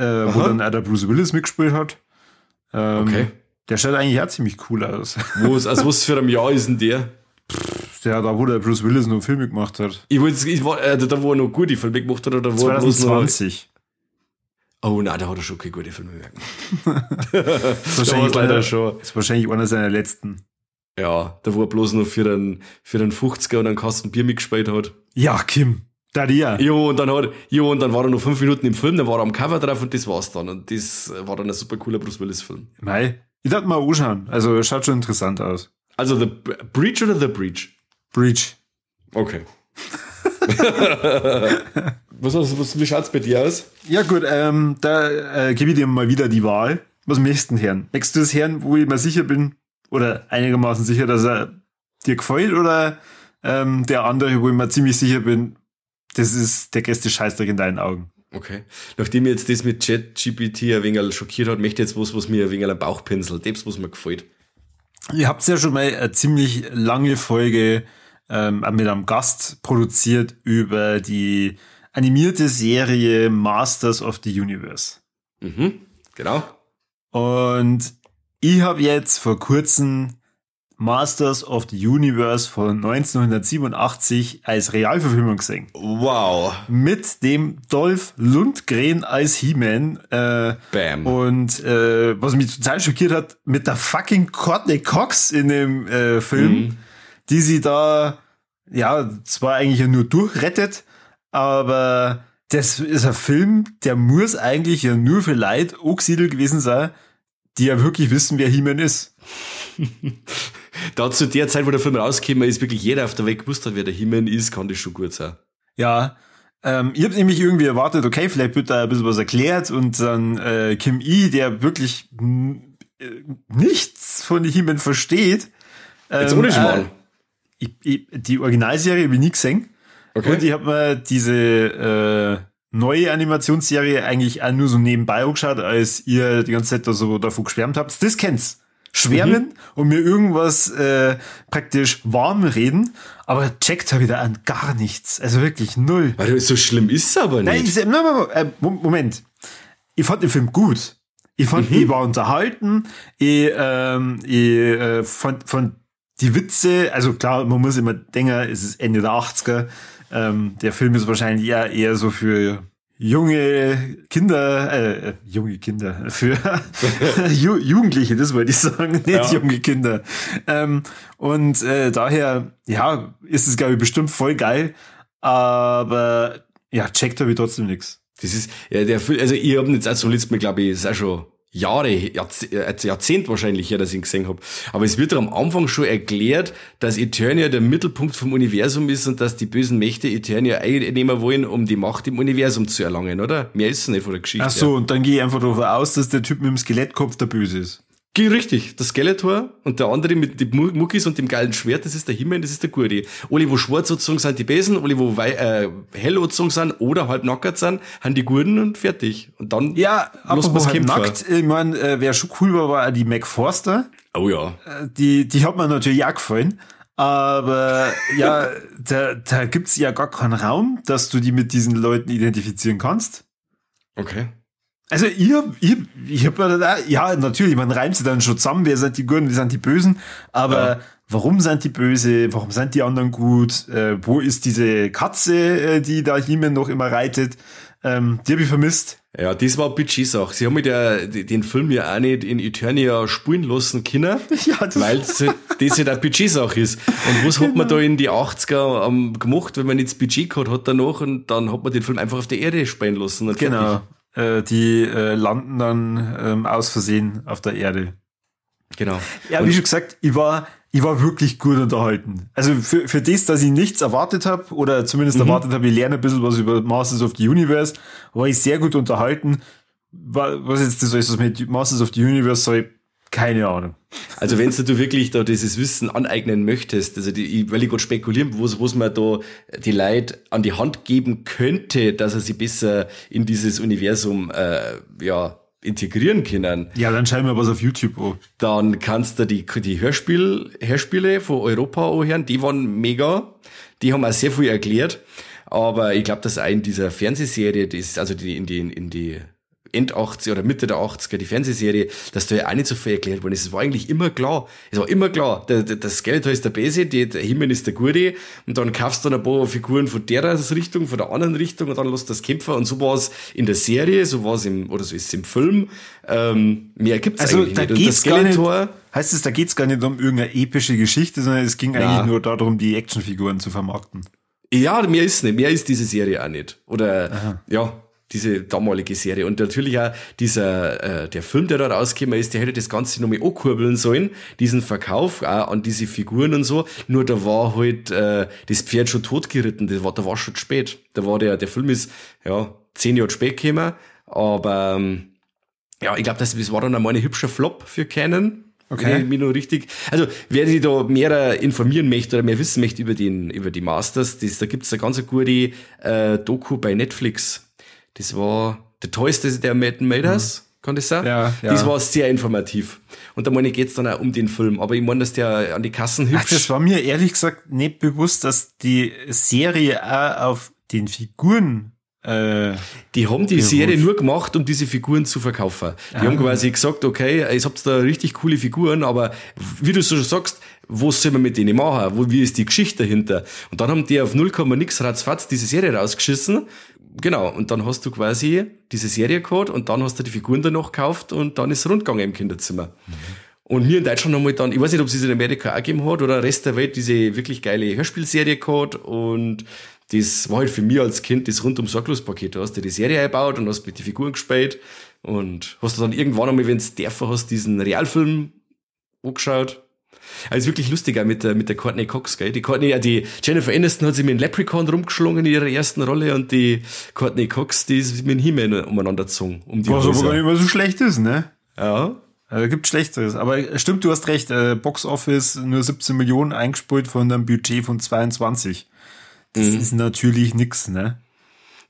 äh, wo dann der Bruce Willis mitgespielt hat. Ähm, okay. Der schaut eigentlich auch ziemlich cool aus. Wo ist, also was für ein Jahr ist denn der? Ja, da wo der Bruce Willis noch Filme gemacht hat. Ich wollte, ich war, äh, da wo er noch gute Filme gemacht hat, oder wo 2020. Noch, oh nein, da hat er schon keine gute Filme mehr gemacht. das, ist wahrscheinlich leider schon. Ist wahrscheinlich einer seiner letzten. Ja, da wo er bloß noch für den, für den 50er und einen Kasten Bier mitgespielt hat. Ja, Kim. Da dir. Jo, und dann hat, jo, und dann war er noch fünf Minuten im Film, dann war er am Cover drauf und das war's dann. Und das war dann ein super cooler Bruce Willis Film. Mei, ich dachte mal anschauen. Also, schaut schon interessant aus. Also, The Breach oder The Breach? Breach. Okay. was, was, was, wie schaut's bei dir aus? Ja, gut, ähm, da äh, gebe ich dir mal wieder die Wahl. Was möchtest du denn hören? Möchtest du das hören, wo ich mir sicher bin, oder einigermaßen sicher, dass er dir gefällt, oder ähm, der andere, wo ich mir ziemlich sicher bin, das ist der größte Scheißdreck in deinen Augen? Okay. Nachdem mir jetzt das mit ChatGPT ein wenig schockiert hat, möchte ich jetzt was, was mir ein wenig ein Bauchpinsel, das, was mir gefällt. Ihr habt ja schon mal eine ziemlich lange Folge ähm, mit einem Gast produziert über die animierte Serie Masters of the Universe. Mhm, genau. Und ich habe jetzt vor kurzem Masters of the Universe von 1987 als Realverfilmung gesehen. Wow. Mit dem Dolph Lundgren als He-Man. Äh, Bam. Und äh, was mich total schockiert hat, mit der fucking Courtney Cox in dem äh, Film, mhm. die sie da, ja, zwar eigentlich ja nur durchrettet, aber das ist ein Film, der muss eigentlich ja nur für Leute angesiedelt gewesen sein, die ja wirklich wissen, wer He-Man ist. da zu der Zeit, wo der Film rausgekommen ist, wirklich jeder auf der Welt gewusst hat, wer der Himmel ist, kann das schon gut sein. Ja, ähm, ich habe nämlich irgendwie erwartet, okay, vielleicht wird da ein bisschen was erklärt und dann äh, Kim I, der wirklich äh, nichts von Himmel versteht. Ähm, Jetzt ohne Schmarrn. Äh, ich, ich, die Originalserie habe ich nie gesehen. Okay. Und ich habe mir diese äh, neue Animationsserie eigentlich auch nur so nebenbei angeschaut, als ihr die ganze Zeit da so davon geschwärmt habt. Das kennt's schwärmen mhm. und mir irgendwas äh, praktisch warm reden, aber checkt da wieder an gar nichts. Also wirklich null. Weil so schlimm ist es aber nicht. Nein, ich, nein, nein, Moment. Ich fand den Film gut. Ich fand, mhm. ich war unterhalten. Ich, ähm, ich äh, fand, fand die Witze, also klar, man muss immer denken, es ist Ende der 80er. Ähm, der Film ist wahrscheinlich eher, eher so für junge Kinder, äh, junge Kinder, für Ju Jugendliche, das wollte ich sagen, nicht ja. junge Kinder. Ähm, und äh, daher, ja, ist es, glaube ich, bestimmt voll geil, aber ja, checkt habe ich trotzdem nichts. Das ist, ja, der, also ich habe jetzt als Solist mir, glaube ich, ist auch schon Jahre, Jahrzehnt wahrscheinlich her, dass ich ihn gesehen habe. Aber es wird am Anfang schon erklärt, dass Eternia der Mittelpunkt vom Universum ist und dass die bösen Mächte Eternia einnehmen wollen, um die Macht im Universum zu erlangen, oder? Mehr ist es nicht von der Geschichte. Ach so, und dann gehe ich einfach davon aus, dass der Typ mit dem Skelettkopf der Böse ist. Richtig, der Skeletor und der andere mit den Muckis und dem geilen Schwert, das ist der Himmel, das ist der Gurdi. Alle, wo schwarz sozusagen sind die Besen, alle, wo wei äh, hell sozusagen sind oder halb nackert sind, haben die Gurden und fertig. Und dann ja, los was halt nackt, ich meine, äh, wer schon cool war, war die Mac Forster. Oh ja. Äh, die, die hat mir natürlich auch gefallen. Aber ja, da, da gibt's ja gar keinen Raum, dass du die mit diesen Leuten identifizieren kannst. Okay. Also ihr, ihr, ich hab da, ja, natürlich, man reimt sie dann schon zusammen, wer sind die Guten, wer sind die Bösen, aber ja. warum sind die böse, warum sind die anderen gut, äh, wo ist diese Katze, äh, die da Hiemen noch immer reitet, ähm, die habe ich vermisst. Ja, das war Budget-Sache. Sie haben mit der, den Film ja auch nicht in Eternia spulen lassen können, ja, das weil das halt eine Budget-Sache ist. Und was genau. hat man genau. da in die 80er ähm, gemacht, wenn man jetzt Budget gehabt hat danach und dann hat man den Film einfach auf der Erde spielen lassen. genau. Fertig. Äh, die äh, landen dann ähm, aus Versehen auf der Erde. Genau. Ja, wie schon gesagt, ich war, ich war wirklich gut unterhalten. Also für, für das, dass ich nichts erwartet habe, oder zumindest mhm. erwartet habe, ich lerne ein bisschen was über Masters of the Universe, war ich sehr gut unterhalten. Was jetzt das alles mit Masters of the Universe soll, keine Ahnung. Also wenn du wirklich da dieses Wissen aneignen möchtest, also die, ich will gerade spekulieren, was, was man da die Leute an die Hand geben könnte, dass er sie besser in dieses Universum äh, ja integrieren können. Ja, dann schauen wir was auf YouTube an. Dann kannst du die, die Hörspiel, Hörspiele von Europa anhören, die waren mega. Die haben auch sehr viel erklärt. Aber ich glaube, dass auch in dieser Fernsehserie, das ist also die, in die, in die End 80 oder Mitte der 80er, die Fernsehserie, dass da ja auch nicht so viel erklärt worden ist. Es war eigentlich immer klar. Es war immer klar. Der, der, der Skeletor ist der Bese, die, der Himmel ist der Gute und dann kaufst du dann ein paar Figuren von der Richtung, von der anderen Richtung und dann lässt das Kämpfer und so war es in der Serie, so war es im, oder so ist es im Film. Ähm, mehr gibt's also, eigentlich da nicht. Geht's und der Skeletor, nicht, heißt es, da geht's gar nicht um irgendeine epische Geschichte, sondern es ging ja. eigentlich nur darum, die Actionfiguren zu vermarkten. Ja, mehr ist nicht. Mehr ist diese Serie auch nicht. Oder, Aha. ja, diese damalige Serie. Und natürlich auch dieser, äh, der Film, der da rausgekommen ist, der hätte das Ganze nochmal ankurbeln sollen, diesen Verkauf auch an diese Figuren und so. Nur da war halt äh, das Pferd schon totgeritten, das war, da war schon spät. Da war der, der Film ist ja zehn Jahre spät gekommen, aber ähm, ja, ich glaube, das, das war dann einmal ein hübscher Flop für Canon. Okay. Mir nur richtig. Also, wer sich da mehr informieren möchte oder mehr wissen möchte über den, über die Masters, das, da gibt's eine ganz gute äh, Doku bei Netflix das war der tollste der Matt Maders. Mhm. Kann das sein? Ja, ja. Das war sehr informativ. Und da meine ich, geht's dann auch um den Film. Aber ich meine, dass der an die Kassen hübsch. Ach, das war mir ehrlich gesagt nicht bewusst, dass die Serie auch auf den Figuren äh, die haben die Serie nur gemacht, um diese Figuren zu verkaufen. Die ah. haben quasi gesagt, okay, ihr habt da richtig coole Figuren, aber wie du so schon sagst, was soll man mit denen machen? Wo, wie ist die Geschichte dahinter? Und dann haben die auf 0, nix ratzfatz diese Serie rausgeschissen Genau, und dann hast du quasi diese Serie gehabt und dann hast du die Figuren danach gekauft und dann ist es rundgegangen im Kinderzimmer. Mhm. Und hier in Deutschland haben wir dann, ich weiß nicht, ob es es in Amerika auch gegeben hat oder Rest der Welt diese wirklich geile Hörspielserie gehabt und das war halt für mich als Kind das rundum sorglos Paket. Du hast dir die Serie eingebaut und hast mit den Figuren gespielt und hast du dann irgendwann einmal, wenn du dürfen hast, diesen Realfilm angeschaut also wirklich lustig auch mit der, mit der Courtney Cox, gell? Die Courtney, ja, die Jennifer Aniston hat sich mit dem Leprechaun rumgeschlungen in ihrer ersten Rolle und die Courtney Cox, die ist mit dem He-Man umeinander gezogen. Um die Was aber gar nicht mehr so schlecht ist, ne? Ja. Also, gibt Schlechteres. Aber stimmt, du hast recht. Äh, Box Office nur 17 Millionen eingespielt von einem Budget von 22. Das mhm. ist natürlich nix, ne?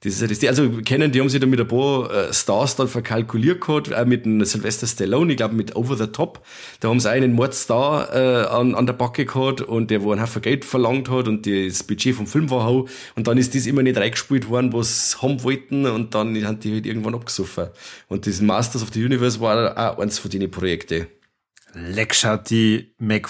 Das ist ja das. Also kennen, die haben sich da mit ein paar äh, Stars dann verkalkuliert gehabt, auch mit einem Sylvester Stallone, ich glaube mit Over the Top. Da haben sie einen Mordstar äh, an, an der Backe gehabt und der wo ein Haufen Geld verlangt hat und das Budget vom Film war hau. Und dann ist das immer nicht reingespielt worden, was haben wollten und dann haben die halt irgendwann abgesoffen. Und das Masters of the Universe war auch eins von den Projekten. Leck schaut die Mac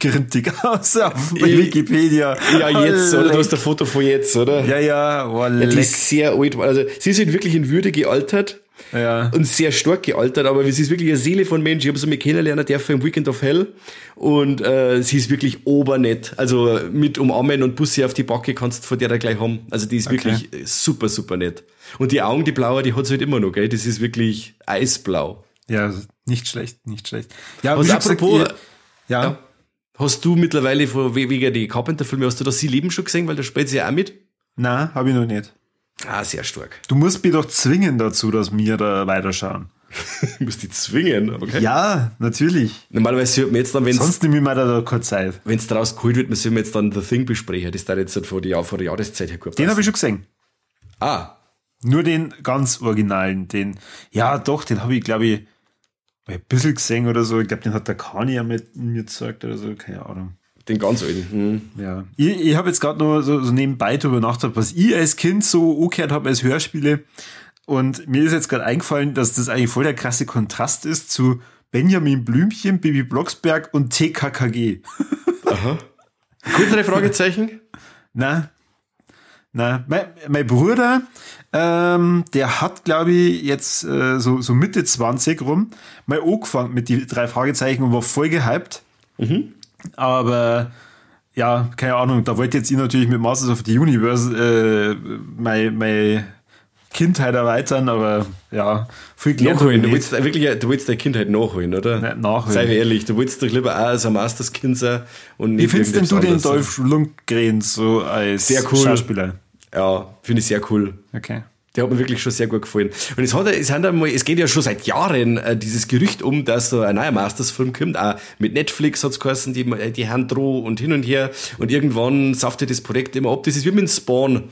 grintig aus auf Wikipedia. Ja, jetzt, oder? Du hast ein Foto von jetzt, oder? Ja, ja, oh, ja die ist sehr alt. Also, sie sind wirklich in Würde gealtert. Ja. Und sehr stark gealtert, aber sie ist wirklich eine Seele von Mensch. Ich habe sie mal kennenlernen dürfen im Weekend of Hell. Und äh, sie ist wirklich obernett. Also mit Umarmen und Busse auf die Backe kannst du von der da gleich haben. Also die ist okay. wirklich super, super nett. Und die Augen, die blaue, die hat sie halt immer noch, gell? Das ist wirklich eisblau. Ja, nicht schlecht, nicht schlecht. Ja, Was apropos, gesagt, ihr, ja. ja. Hast du mittlerweile vor wegen die Carpenter-Filme, hast du das Sie lieben schon gesehen, weil da spielt sie ja auch mit? Na, habe ich noch nicht. Ah, sehr stark. Du musst mich doch zwingen dazu, dass wir da weiterschauen. ich muss die zwingen, okay? Ja, natürlich. Normalerweise hört man jetzt dann, wenn Sonst nehme ich mir da, da keine Zeit. es draus geholt wird, man soll jetzt dann The Thing besprechen. Das da jetzt halt vor, die, vor der Jahreszeit her Den habe ich schon gesehen. Ah, Nur den ganz originalen, den, ja doch, den habe ich, glaube ich, ein bisschen gesehen oder so. Ich glaube, den hat der Kani ja mit mir gezeigt oder so, keine Ahnung. den ganz alten. Hm. Ja. Ich, ich habe jetzt gerade noch so, so nebenbei darüber nachgedacht, was ich als Kind so angehört habe als Hörspiele. Und mir ist jetzt gerade eingefallen, dass das eigentlich voll der krasse Kontrast ist zu Benjamin Blümchen, Bibi Blocksberg und TKKG. Kurze Fragezeichen. Na, na, mein, mein Bruder, ähm, der hat, glaube ich, jetzt äh, so, so Mitte 20 rum mal angefangen mit die drei Fragezeichen und war voll gehypt. Aber ja, keine Ahnung, da wollte jetzt ich natürlich mit Masters of the Universe äh, meine, meine Kindheit erweitern, aber ja, viel gelernt ich Nachholen. Du willst wirklich, du willst deine Kindheit nachholen, oder? Nicht nachholen. Sei mir ehrlich, du willst doch lieber auch als ein Masters-Kind sein und Wie nicht findest denn du den. Dolph Lundgren so als Sehr cool. Schauspieler? Ja, finde ich sehr cool. Okay. Der hat mir wirklich schon sehr gut gefallen. Und es hat, es hat einmal, es geht ja schon seit Jahren äh, dieses Gerücht um, dass so ein neuer Masters-Film kommt. Auch mit Netflix hat's geheißen, die, die haben droh und hin und her. Und irgendwann saftet das Projekt immer ab. Das ist wie mit dem Spawn.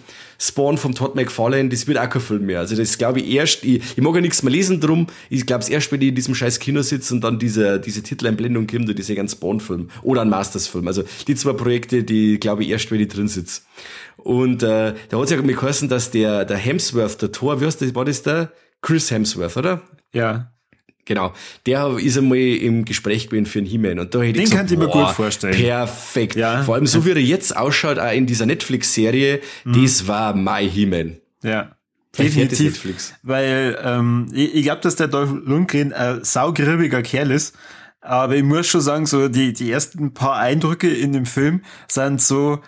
Spawn vom Todd McFarlane, das wird auch kein Film mehr. Also das glaube ich erst, ich, ich mag ja nichts mehr lesen drum. Ich glaube es erst, wenn ich in diesem scheiß Kino sitze und dann diese, diese Titeleinblendung kommt und diese ganzen Spawn-Film oder ein Masters-Film. Also die zwei Projekte, die glaube ich erst, wenn ich drin sitze. Und äh, da hat es ja mal geheißen, dass der, der Hemsworth, der Tor, wie heißt das, war das der? Chris Hemsworth, oder? Ja. Genau. Der ist einmal im Gespräch gewesen für einen He-Man. Und da hätte Den ich gesagt, könnte ich mir boah, gut vorstellen. Perfekt. Ja. Vor allem so wie er jetzt ausschaut, auch in dieser Netflix-Serie, Mhm. das war my He-Man. Ja. Definitiv. Netflix. Weil ähm, ich, ich glaube, dass der Dolph Lundgren ein saugribbiger Kerl ist. Aber ich muss schon sagen, so die, die ersten paar Eindrücke in dem Film sind so,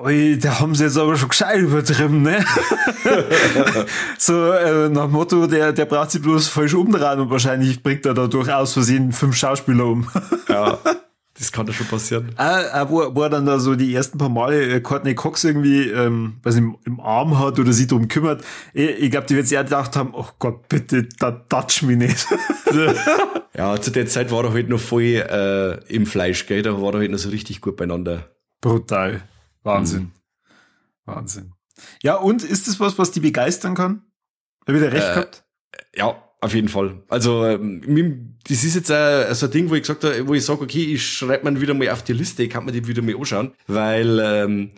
Ui, da haben sie jetzt aber schon gescheit übertrieben, ne? so äh, nach dem Motto, der, der braucht sich bloß falsch umdrehen und wahrscheinlich bringt er dadurch aus Versehen fünf Schauspieler um. Ja. Das kann da schon passieren. Ah, ah, wo, wo er dann da so die ersten paar Male äh, Courtney Cox irgendwie, ähm, was im, im Arm hat oder sich drum kümmert. Ich, ich glaube, die wird sich auch gedacht haben, oh Gott, bitte, da touch mich nicht. Ja, zu der Zeit war er halt noch voll äh, im Fleisch, gell? Da war er halt noch so richtig gut beieinander. Brutal. Wahnsinn. Wahnsinn. Ja, und ist das was, was die begeistern kann? Hab ich da recht gehabt? Ja, auf jeden Fall. Also, ähm, das ist jetzt äh, so ein Ding, wo ich gesagt habe, wo ich sage, okay, ich schreibe mir wieder mal auf die Liste, ich kann mir die wieder mal anschauen, weil ähm,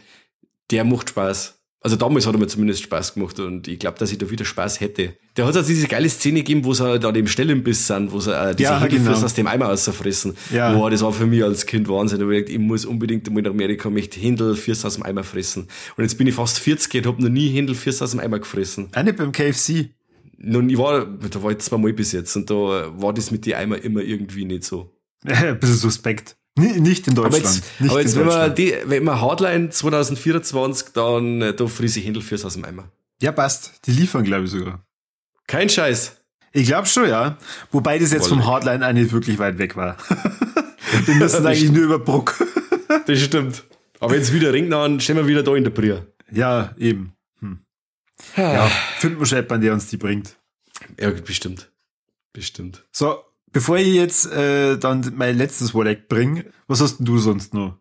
der macht Spaß. Also damals hat er mir zumindest Spaß gemacht und ich glaube, dass ich da wieder Spaß hätte. Der hat also diese geile Szene gegeben, wo sie da dem Stellenbiss sind, wo sie äh, diese Ja, genau. aus dem Eimer rausfressen. Ja. Boah, das war für mich als Kind Wahnsinn. Ich, gedacht, ich muss unbedingt mal nach Amerika, möchte Händelfürst aus dem Eimer fressen. Und jetzt bin ich fast 40 und habe noch nie Händelfürst aus dem Eimer gefressen. Auch nicht beim KFC. Nun, ich war, da war ich zweimal bis jetzt und da war das mit die Eimer immer irgendwie nicht so. Ein bisschen suspekt. Ni- Nicht in Aber Deutschland. jetzt, nicht aber jetzt wenn, man die, wenn man Hardline 2024, dann äh, da friese ich Händel fürs aus dem Eimer. Ja, passt. Die liefern, glaube ich, sogar. Kein Scheiß. Ich glaube schon, ja. Wobei das jetzt vom Wolle. Hardline auch nicht wirklich weit weg war. Wir müssen eigentlich nur über Bruck. Das stimmt. Aber jetzt wieder ringt an, stehen wir wieder da in der Brühe. ja, eben. Ja, finden wir jemanden, der uns die bringt. Ja, bestimmt. Bestimmt. So, bevor ich jetzt äh, dann mein letztes Wallet bringe, was hast denn du sonst noch?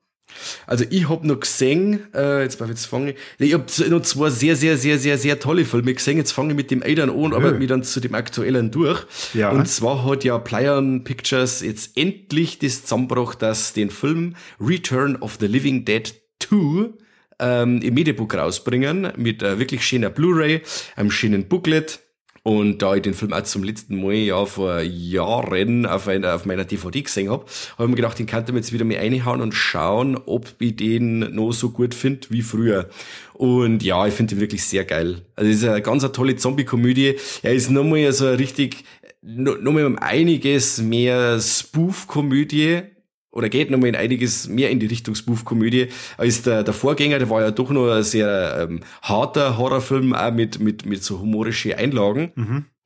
Also ich hab noch gesehen, äh, jetzt mal jetzt fange ich, ich hab noch zwei sehr, sehr, sehr, sehr, sehr tolle Filme gesehen. Jetzt fange ich mit dem Aidan an und arbeite mich dann zu dem aktuellen durch. Ja. Und zwar hat ja Plyon Pictures jetzt endlich das zusammengebracht, dass den Film Return of the Living Dead 2 ähm, im Mediabook rausbringen, mit äh, wirklich schöner Blu-ray, einem schönen Booklet. Und da ich den Film auch zum letzten Mal ja vor Jahren auf, einer, auf meiner DVD gesehen hab, habe ich mir gedacht, den kann ich mir jetzt wieder mal reinhauen und schauen, ob ich den noch so gut finde wie früher. Und ja, ich finde den wirklich sehr geil. Also es ist eine ganz eine tolle Zombie-Komödie. Er ist nochmal so richtig, noch noch mal um einiges mehr Spoof-Komödie oder geht nochmal in einiges mehr in die Richtung Spoof-Komödie als der, der Vorgänger, der war ja doch noch ein sehr ähm, harter Horrorfilm, auch mit, mit, mit so humorischen Einlagen.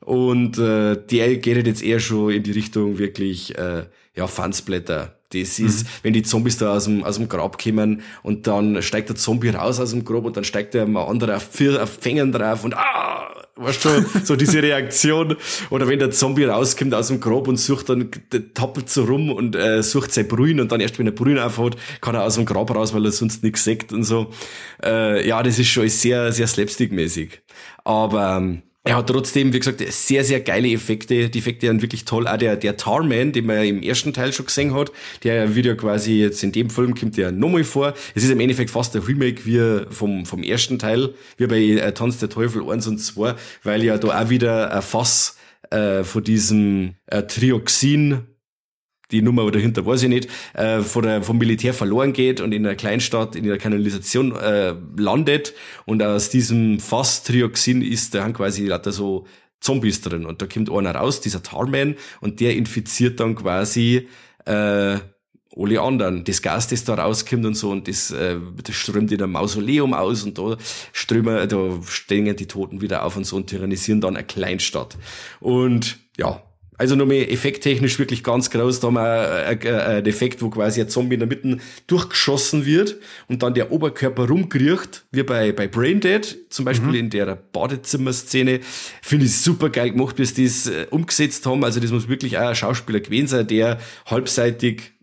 Und äh, der geht jetzt eher schon in die Richtung wirklich, äh, ja, Fansblätter. Das ist, mhm. wenn die Zombies da aus dem, aus dem Grab kommen und dann steigt der Zombie raus aus dem Grab und dann steigt der mal anderer auf, auf Fängen drauf und ah, weißt schon, so diese Reaktion. Oder wenn der Zombie rauskommt aus dem Grab und sucht dann, tappelt so rum und äh, sucht sein Brühen und dann erst, wenn er Brühen aufhat, kann er aus dem Grab raus, weil er sonst nichts sagt und so. Äh, ja, das ist schon sehr, sehr slapstick-mäßig. Aber ähm, er hat trotzdem, wie gesagt, sehr, sehr geile Effekte. Die Effekte sind wirklich toll. Auch der, der Tarman, den man im ersten Teil schon gesehen hat, der wird ja quasi jetzt in dem Film kommt der nochmal vor. Es ist im Endeffekt fast ein Remake wie vom, vom ersten Teil, wie bei äh, Tanz der Teufel 1 und 2, weil ja da auch wieder ein Fass äh, von diesem äh, Trioxin die Nummer dahinter weiß ich nicht, äh, von der, vom Militär verloren geht und in einer Kleinstadt in der Kanalisation äh, landet und aus diesem Fass Trioxin ist da quasi lauter so Zombies drin und da kommt einer raus, dieser Tarman und der infiziert dann quasi äh, alle anderen. Das Gas, das da rauskommt und so und das, äh, das strömt in ein Mausoleum aus und da strömen, da stehen die Toten wieder auf und so und tyrannisieren dann eine Kleinstadt. Und ja, also nochmal effekttechnisch wirklich ganz groß. Da haben wir einen Effekt, wo quasi ein Zombie in der Mitte durchgeschossen wird und dann der Oberkörper rumkriecht, wie bei, bei Braindead, zum Beispiel mhm. in der Badezimmerszene. Finde ich super geil gemacht, wie sie das äh, umgesetzt haben. Also das muss wirklich auch ein Schauspieler gewesen sein, der halbseitig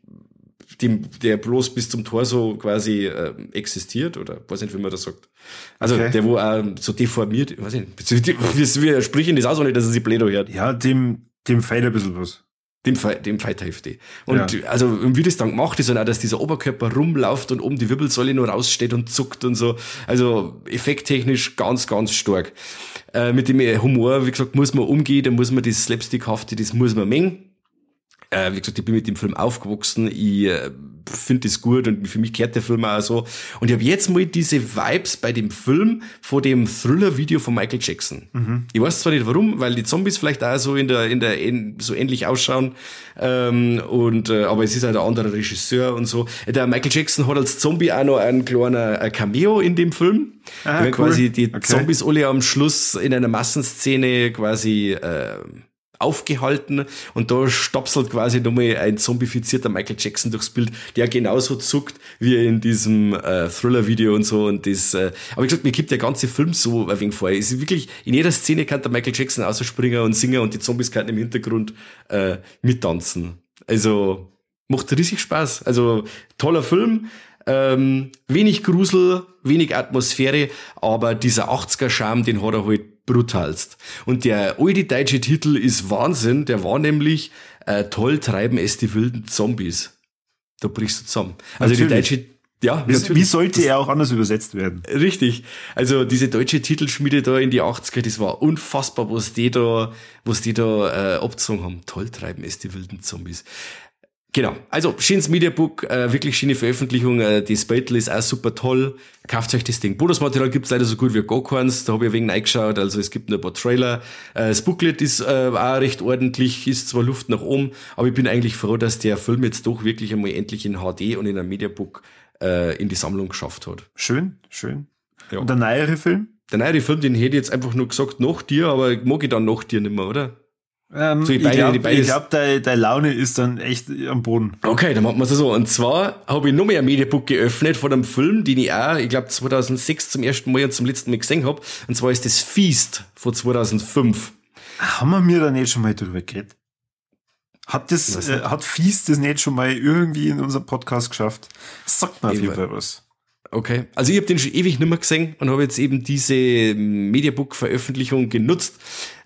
dem, der bloß bis zum Tor so quasi äh, existiert oder weiß nicht, wie man das sagt. Also okay. der, wo auch so deformiert, weiß nicht, wie, wie sprechen das aus, ohne dass er sich blöd hört. Ja, dem, dem fehlt ein bisschen was. Dem, dem Fighter-Hefte. Und ja. also, wie das dann gemacht ist, und auch, dass dieser Oberkörper rumläuft und oben die Wirbelsäule nur raussteht und zuckt und so. Also, effekttechnisch ganz, ganz stark. Äh, mit dem Humor, wie gesagt, muss man umgehen, da muss man das Slapstickhafte, das muss man mengen. Äh, wie gesagt, ich bin mit dem Film aufgewachsen, ich äh, finde das gut und für mich kehrt der Film auch so. Und ich habe jetzt mal diese Vibes bei dem Film vor dem Thriller-Video von Michael Jackson. Mhm. Ich weiß zwar nicht warum, weil die Zombies vielleicht auch so in der, in der, so ähnlich ausschauen, ähm, und, äh, aber es ist halt ein anderer Regisseur und so. Der Michael Jackson hat als Zombie auch noch ein kleiner Cameo in dem Film. Ah, cool. quasi die okay. Zombies alle am Schluss in einer Massenszene quasi, äh, aufgehalten und da stopselt quasi nochmal ein zombifizierter Michael Jackson durchs Bild, der genauso zuckt wie in diesem äh, Thriller-Video und so und das, äh, aber ich gesagt, mir gibt der ganze Film so ein wenig vor. Es ist wirklich, in jeder Szene kann der Michael Jackson ausspringen und singen und die Zombies können im Hintergrund äh, mittanzen. Also macht riesig Spaß. Also toller Film. Ähm, wenig Grusel, wenig Atmosphäre, aber dieser 80er-Charme, den hat er halt brutalst. Und der alte deutsche Titel ist Wahnsinn, der war nämlich äh, Toll treiben es die wilden Zombies. Da brichst du zusammen. Also natürlich. die deutsche ja, wie, wie sollte er auch anders übersetzt werden? Richtig. Also diese deutsche Titelschmiede da in die 80er, das war unfassbar, was die da, was die da äh, abgezogen haben. Toll treiben es die wilden Zombies. Genau, also Shins Media Book, äh, wirklich schöne Veröffentlichung, äh, die Spatel ist auch super toll. Kauft euch das Ding. Bonusmaterial gibt's leider so gut wie gar keins, da habe ich wegen reingeschaut, also es gibt nur ein paar Trailer. Äh, das Booklet ist äh, auch recht ordentlich, ist zwar Luft nach oben, aber ich bin eigentlich froh, dass der Film jetzt doch wirklich einmal endlich in HD und in einem Mediabook äh, in die Sammlung geschafft hat. Schön, schön. Ja. Und der neuere Film? Der neuere Film, den hätte ich jetzt einfach nur gesagt, nach dir, aber mag ich dann nach dir nicht mehr, oder? Ähm, so, ich glaube, glaub, deine, deine Laune ist dann echt am Boden. Okay, dann machen wir es so. Und zwar habe ich noch mehr ein Mediabook geöffnet von einem Film, den ich auch, ich glaube 2006 zum ersten Mal und zum letzten Mal gesehen habe. Und zwar ist das Feast von 2005. Haben wir mir da nicht schon mal drüber geredet? Hat das, äh, hat Feast das nicht schon mal irgendwie in unserem Podcast geschafft? Sagt mal auf jeden Fall was. Okay. Also ich habe den schon ewig nicht mehr gesehen und habe jetzt eben diese Mediabook-Veröffentlichung genutzt,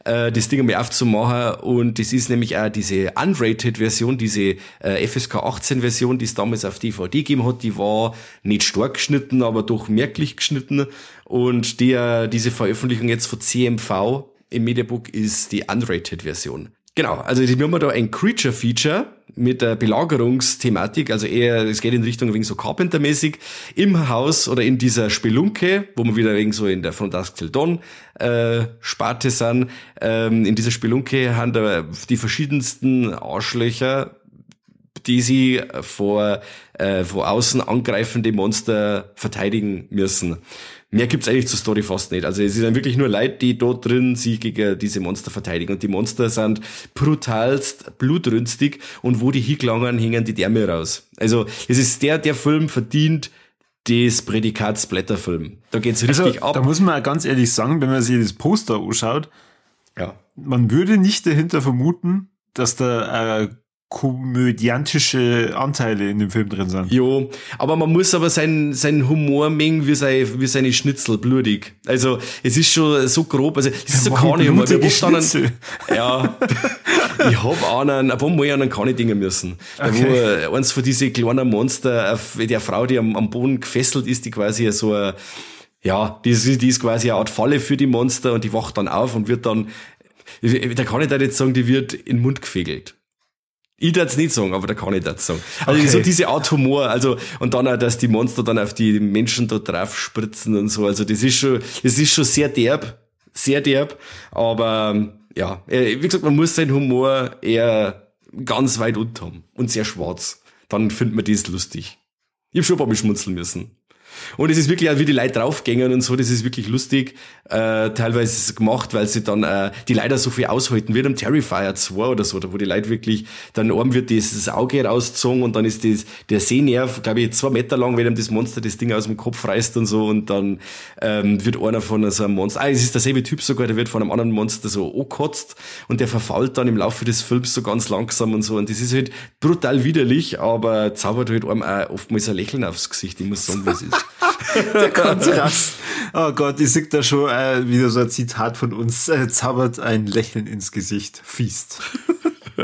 äh, das Ding einmal aufzumachen. Und das ist nämlich auch diese Unrated-Version, diese äh, FSK 18-Version, die es damals auf DVD gegeben hat. Die war nicht stark geschnitten, aber doch merklich geschnitten. Und der, diese Veröffentlichung jetzt von CMV im Mediabook ist die Unrated-Version. Genau, also wir haben da ein Creature-Feature mit der Belagerungsthematik, also eher, es geht in Richtung wegen so Carpenter-mäßig, im Haus oder in dieser Spelunke, wo wir wieder wegen so in der Dusk Till Dawn äh, Sparte sind, ähm, in dieser Spelunke haben da die verschiedensten Arschlöcher die sie vor, äh, vor außen angreifende Monster verteidigen müssen. Mehr gibt's eigentlich zur Story fast nicht. Also es sind wirklich nur Leute, die dort drin sich gegen diese Monster verteidigen. Und die Monster sind brutalst blutrünstig und wo die hingelangen, hängen die Därme raus. Also es ist der, der Film verdient das Prädikat Splatterfilm. Da geht's Also, richtig ab. da muss man ganz ehrlich sagen, wenn man sich das Poster anschaut, Ja. man würde nicht dahinter vermuten, dass da äh, komödiantische Anteile in dem Film drin sind. Jo, aber man muss aber seinen, seinen Humor mengen wie, sein, wie seine Schnitzel, blutig. Also, es ist schon so grob, also, es ist so keine Humor. Wir haben einen, ja, ich hab einen, ein paar Mal einen kann dingen müssen. Okay. wo äh, eins von diese kleinen Monster, auf der Frau, die am, am Boden gefesselt ist, die quasi so ein, ja, die ist, die ist quasi eine Art Falle für die Monster und die wacht dann auf und wird dann, da kann ich da jetzt sagen, die wird in den Mund gefegelt. Ich darf nicht sagen, aber da kann ich das sagen. Also Okay. so diese Art Humor, also und dann auch, dass die Monster dann auf die Menschen da drauf spritzen und so. Also das ist schon, das ist schon sehr derb, sehr derb. Aber ja, äh, wie gesagt, man muss seinen Humor eher ganz weit unten haben und sehr schwarz. Dann findet man das lustig. Ich hab schon ein paar Mal schmunzeln müssen. Und es ist wirklich auch, wie die Leute draufgängen und so, das ist wirklich lustig. Äh, teilweise gemacht, weil sie dann äh, die Leute so viel aushalten, wie im Terrifier 2 oder so, wo die Leute wirklich, dann oben wird dieses Auge rausgezogen und dann ist das, der Sehnerv, glaube ich, zwei Meter lang, wenn ihm das Monster das Ding aus dem Kopf reißt und so und dann ähm, wird einer von so einem Monster, ah, es ist derselbe Typ sogar, der wird von einem anderen Monster so angekotzt und der verfault dann im Laufe des Films so ganz langsam und so und das ist halt brutal widerlich, aber zaubert halt einem auch oftmals ein Lächeln aufs Gesicht, ich muss sagen, wie es ist. Der Kontrast. Oh Gott, ich sehe da schon äh, wieder so ein Zitat von uns. Äh, zaubert ein Lächeln ins Gesicht. Fiest.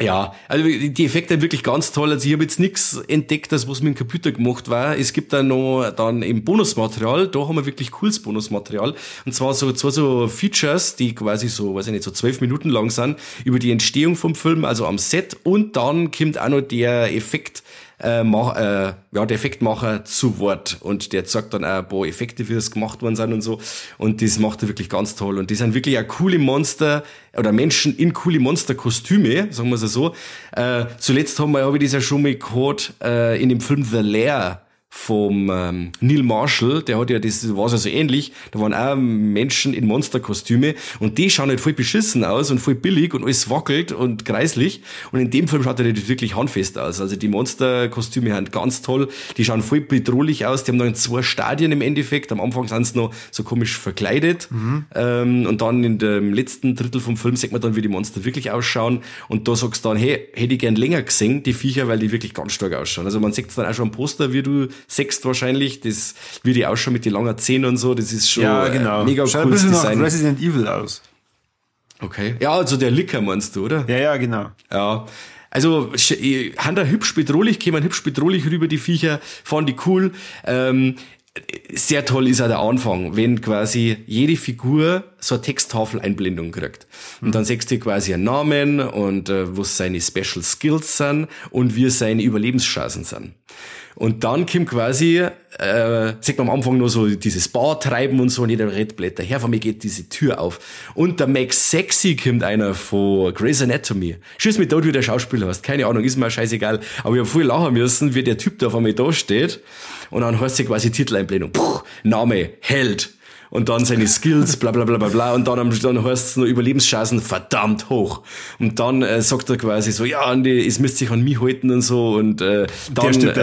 Ja, also die Effekte sind wirklich ganz toll. Also ich habe jetzt nichts entdeckt, das was mit dem Computer gemacht war. Es gibt da noch dann im Bonusmaterial, da haben wir wirklich cooles Bonusmaterial. Und zwar so zwei so Features, die quasi so, weiß ich nicht, so zwölf Minuten lang sind, über die Entstehung vom Film, also am Set. Und dann kommt auch noch der Effekt, äh, mach, äh, ja, der Effektmacher zu Wort und der zeigt dann auch ein paar Effekte, wie das gemacht worden sind und so. Und das macht er wirklich ganz toll. Und die sind wirklich auch coole Monster oder Menschen in coole Monsterkostüme, sagen wir es so. Äh, zuletzt haben wir, habe ich das ja schon mal gehört, äh, in dem Film The Lair vom ähm, Neil Marshall, der hat ja das war so so ähnlich, da waren auch Menschen in Monsterkostüme und die schauen halt voll beschissen aus und voll billig und alles wackelt und kreislich und in dem Film schaut er das wirklich handfest aus. Also die Monsterkostüme sind ganz toll, die schauen voll bedrohlich aus, die haben dann zwei Stadien im Endeffekt, am Anfang sind sie noch so komisch verkleidet ähm, und dann in dem letzten Drittel vom Film sieht man dann, wie die Monster wirklich ausschauen und da sagst du dann, hey, hätte ich gern länger gesehen, die Viecher, weil die wirklich ganz stark ausschauen. Also man sieht dann auch schon am Poster, wie du sechst wahrscheinlich, das, wie die ausschauen mit den langen Zähnen und so, das ist schon äh, mega Schaut ein cooles bisschen nach Design. Resident Evil aus. Okay. Ja, also der Licker meinst du, oder? Ja, ja, genau. Ja. Also, äh, haben da hübsch bedrohlich, kämen hübsch bedrohlich rüber, die Viecher, fahren die cool. Ähm, sehr toll ist auch der Anfang, wenn quasi jede Figur so eine Texttafeleinblendung kriegt. Und dann siehst du quasi einen Namen und äh, was seine Special Skills sind und wie seine Überlebenschancen sind. Und dann kommt quasi, äh, sieht man am Anfang nur so dieses Bar treiben und so, und jeder redet Blätter. Her von mir geht diese Tür auf. Und der Max Sexy kommt einer von Grey's Anatomy. Schieß mich dort, wie der Schauspieler hast. Keine Ahnung, ist mir scheißegal. Aber ich hab voll lachen müssen, wie der Typ da auf einmal da steht. Und dann heißt sie quasi Titeleinblendung. Puh, Name, Held. Und dann seine Skills, bla bla bla bla bla. Und dann, am- dann heißt es nur Überlebenschancen verdammt hoch. Und dann äh, sagt er quasi so, ja, Andi, es müsst sich an mich halten und so. Und äh, dann, äh,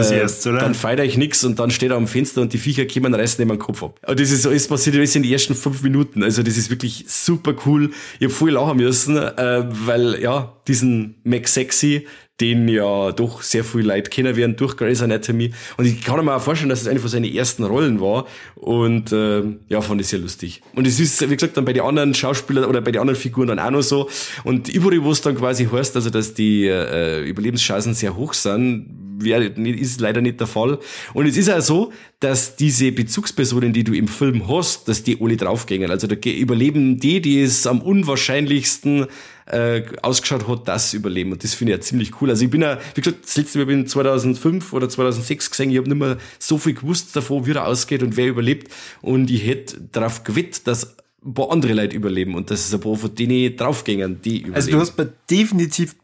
dann feier ich nix und dann steht er am Fenster und die Viecher kommen und reißen ihm den Kopf ab. Und das ist alles passiert alles in den ersten fünf Minuten. Also das ist wirklich super cool. Ich hab voll lachen müssen, äh, weil ja, diesen Max Sexy, den ja doch sehr viel Leute kennen werden durch Grey's Anatomy. Und ich kann mir auch vorstellen, dass es eine von seinen ersten Rollen war. Und äh, ja, fand ich sehr lustig. Und es ist, wie gesagt, dann bei den anderen Schauspielern oder bei den anderen Figuren dann auch noch so. Und überall, wo es dann quasi heißt, also dass die äh, Überlebenschancen sehr hoch sind, wäre, ist leider nicht der Fall. Und es ist auch so, dass diese Bezugspersonen, die du im Film hast, dass die alle draufgehen. Also da überleben die, die es am unwahrscheinlichsten äh, ausgeschaut hat, das überleben. Und das finde ich ja ziemlich cool. Also ich bin ja, wie gesagt, das letzte Mal bin ich 2005 oder 2006 gesehen, ich habe nicht mehr so viel gewusst davon, wie er ausgeht und wer überlebt. Und ich hätte darauf gewettet, dass ein paar andere Leute überleben und dass es ein paar von denen draufgängen, die überleben. Also du hast bei definitiv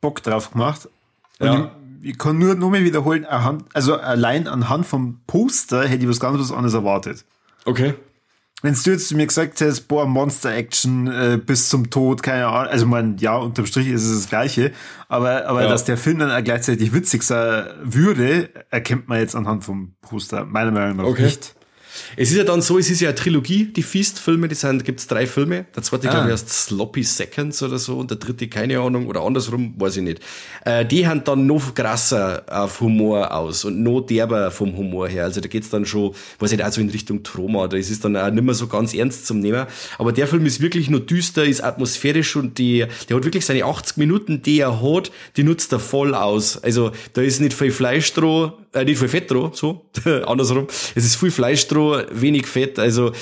Bock drauf gemacht. Ja. Ich, ich, kann nur nochmal wiederholen, also allein anhand vom Poster hätte ich was ganz was anderes erwartet. Okay. Wenn du jetzt zu mir gesagt hättest, boah, Monster-Action äh, bis zum Tod, keine Ahnung, also man, ja, unterm Strich ist es das Gleiche, aber, aber ja. dass der Film dann auch gleichzeitig witzig sein würde, erkennt man jetzt anhand vom Poster, meiner Meinung nach okay. nicht. Es ist ja dann so, es ist ja eine Trilogie, die Feast-Filme, die sind, gibt's drei Filme. Der zweite, ah. glaube ich, heißt Sloppy Seconds oder so und der dritte, keine Ahnung, oder andersrum, weiß ich nicht. Äh, die haben dann noch krasser auf Humor aus und noch derber vom Humor her. Also da geht's dann schon, weiß ich nicht, auch so in Richtung Trauma. Da ist es dann auch nicht mehr so ganz ernst zum Nehmen. Aber der Film ist wirklich nur düster, ist atmosphärisch und die, der hat wirklich seine 80 Minuten, die er hat, die nutzt er voll aus. Also da ist nicht viel Fleisch dran, äh, nicht viel Fett dran, so, andersrum. Es ist viel Fleisch dran, wenig Fett, also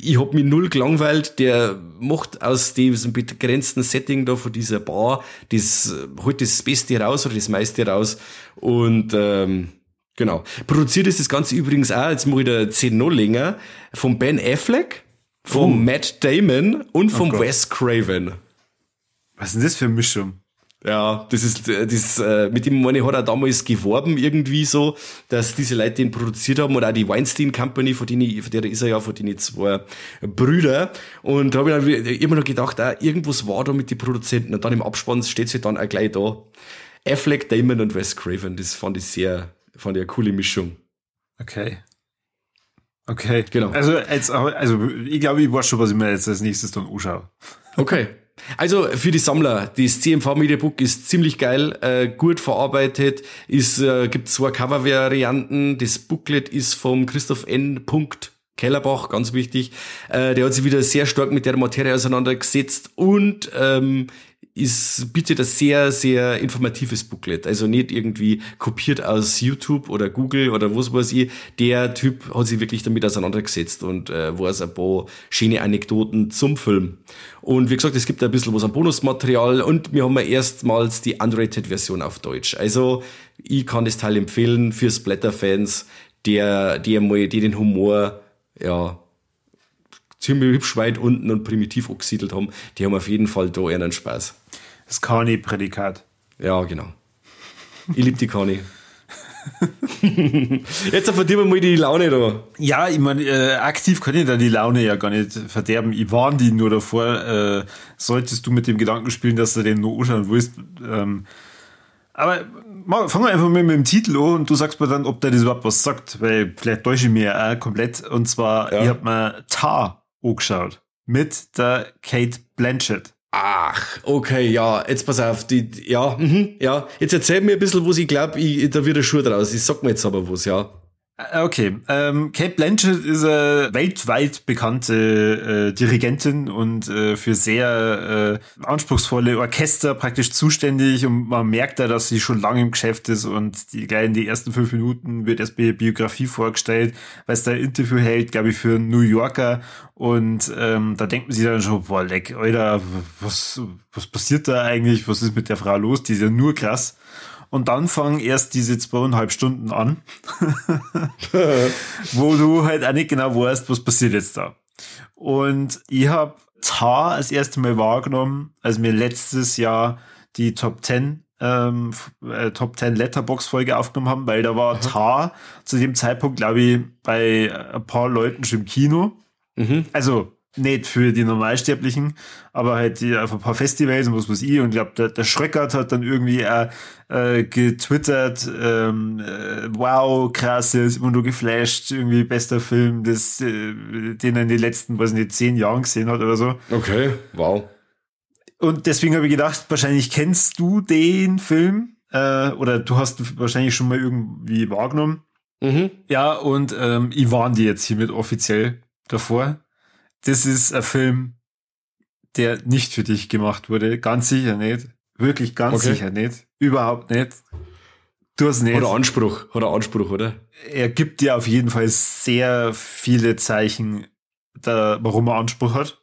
ich hab mich null gelangweilt, der macht aus diesem begrenzten Setting da von dieser Bar, das holt das Beste raus oder das meiste raus und, ähm, Genau. Produziert ist das Ganze übrigens auch, jetzt mache ich da 10 noch länger, von Ben Affleck, vom oh. Matt Damon und vom oh Wes Craven. Was ist denn das für eine Mischung? Ja, das ist, das, äh, mit dem meine hat er damals geworben irgendwie so, dass diese Leute den produziert haben oder auch die Weinstein Company, von denen, von der ist er ja, von denen zwei Brüder. Und da habe ich dann immer noch gedacht, ah, irgendwas war da mit den Produzenten und dann im Abspann steht sie dann auch gleich da. Affleck, Damon und Wes Craven, das fand ich sehr, fand ich eine coole Mischung. Okay. Okay. Genau. Also, jetzt, also, ich glaube, ich weiß schon, was ich mir jetzt als nächstes dann anschaue. Okay. Also für die Sammler, das CMV Media Book ist ziemlich geil, äh, gut verarbeitet, äh, gibt zwei Cover-Varianten. Das Booklet ist vom Christoph N. Kellerbach, ganz wichtig. Äh, der hat sich wieder sehr stark mit der Materie auseinandergesetzt und ähm, ist, bietet ein sehr, sehr informatives Booklet. Also nicht irgendwie kopiert aus YouTube oder Google oder was weiß ich. Der Typ hat sich wirklich damit auseinandergesetzt und äh, weiß ein paar schöne Anekdoten zum Film. Und wie gesagt, es gibt ein bisschen was an Bonusmaterial und wir haben ja erstmals die Unrated-Version auf Deutsch. Also ich kann das Teil empfehlen für Splatter-Fans, der, die einmal, die den Humor, ja, ziemlich hübsch weit unten und primitiv angesiedelt haben, die haben auf jeden Fall da einen Spaß. Das Kani-Prädikat. Ja, genau. Ich liebe die Kani. Jetzt von dir mal die Laune da. Ja, ich meine, äh, aktiv kann ich da die Laune ja gar nicht verderben. Ich warne die nur davor, äh, solltest du mit dem Gedanken spielen, dass du den nur anschauen willst. Ähm, aber fangen wir einfach mal mit dem Titel an und du sagst mir dann, ob der das überhaupt was sagt, weil vielleicht täusche ich mir auch komplett. Und zwar, ja. ich habe mir Tar angeschaut mit der Kate Blanchett. Ach, okay, ja, jetzt pass auf, die, ja, mhm, ja, jetzt erzähl mir ein bisschen, was ich glaube, da wird ein Schuh draus. Ich sag mir jetzt aber was, ja. Äh, okay, ähm, Kate Blanchett ist eine weltweit bekannte äh, Dirigentin und äh, für sehr äh, anspruchsvolle Orchester praktisch zuständig und man merkt da, dass sie schon lange im Geschäft ist und die gleich in die ersten fünf Minuten wird erst die Biografie vorgestellt, weil es da ein Interview hält, glaube ich, für New Yorker und ähm, da denkt man sich dann schon, boah, leck, Alter, was, was passiert da eigentlich? Was ist mit der Frau los? Die ist ja nur krass. Und dann fangen erst diese zweieinhalb Stunden an, wo du halt auch nicht genau weißt, was passiert jetzt da. Und ich habe Tar als erstes Mal wahrgenommen, als wir letztes Jahr die Top 10 ähm, äh, Top 10 Letterbox Folge aufgenommen haben, weil da war mhm. Tar zu dem Zeitpunkt, glaube ich, bei ein paar Leuten schon im Kino. Mhm. Also nicht für die Normalsterblichen, aber halt die, auf ein paar Festivals und was weiß ich. Und ich glaube, der, der Schröckert hat dann irgendwie äh, äh, getwittert, ähm, äh, wow, krass, er ist immer nur geflasht, irgendwie bester Film, das, äh, den er in den letzten, weiß nicht, zehn Jahren gesehen hat oder so. Okay, wow. Und deswegen habe ich gedacht, wahrscheinlich kennst du den Film äh, oder du hast wahrscheinlich schon mal irgendwie wahrgenommen. Mhm. Ja, und ähm, ich warne die jetzt hiermit offiziell davor das ist ein Film, der nicht für dich gemacht wurde. Ganz sicher nicht. Wirklich ganz okay. sicher nicht. Überhaupt nicht. Du hast nicht. Hat er Anspruch, hat er Anspruch, oder? Er gibt dir auf jeden Fall sehr viele Zeichen, da, warum er Anspruch hat.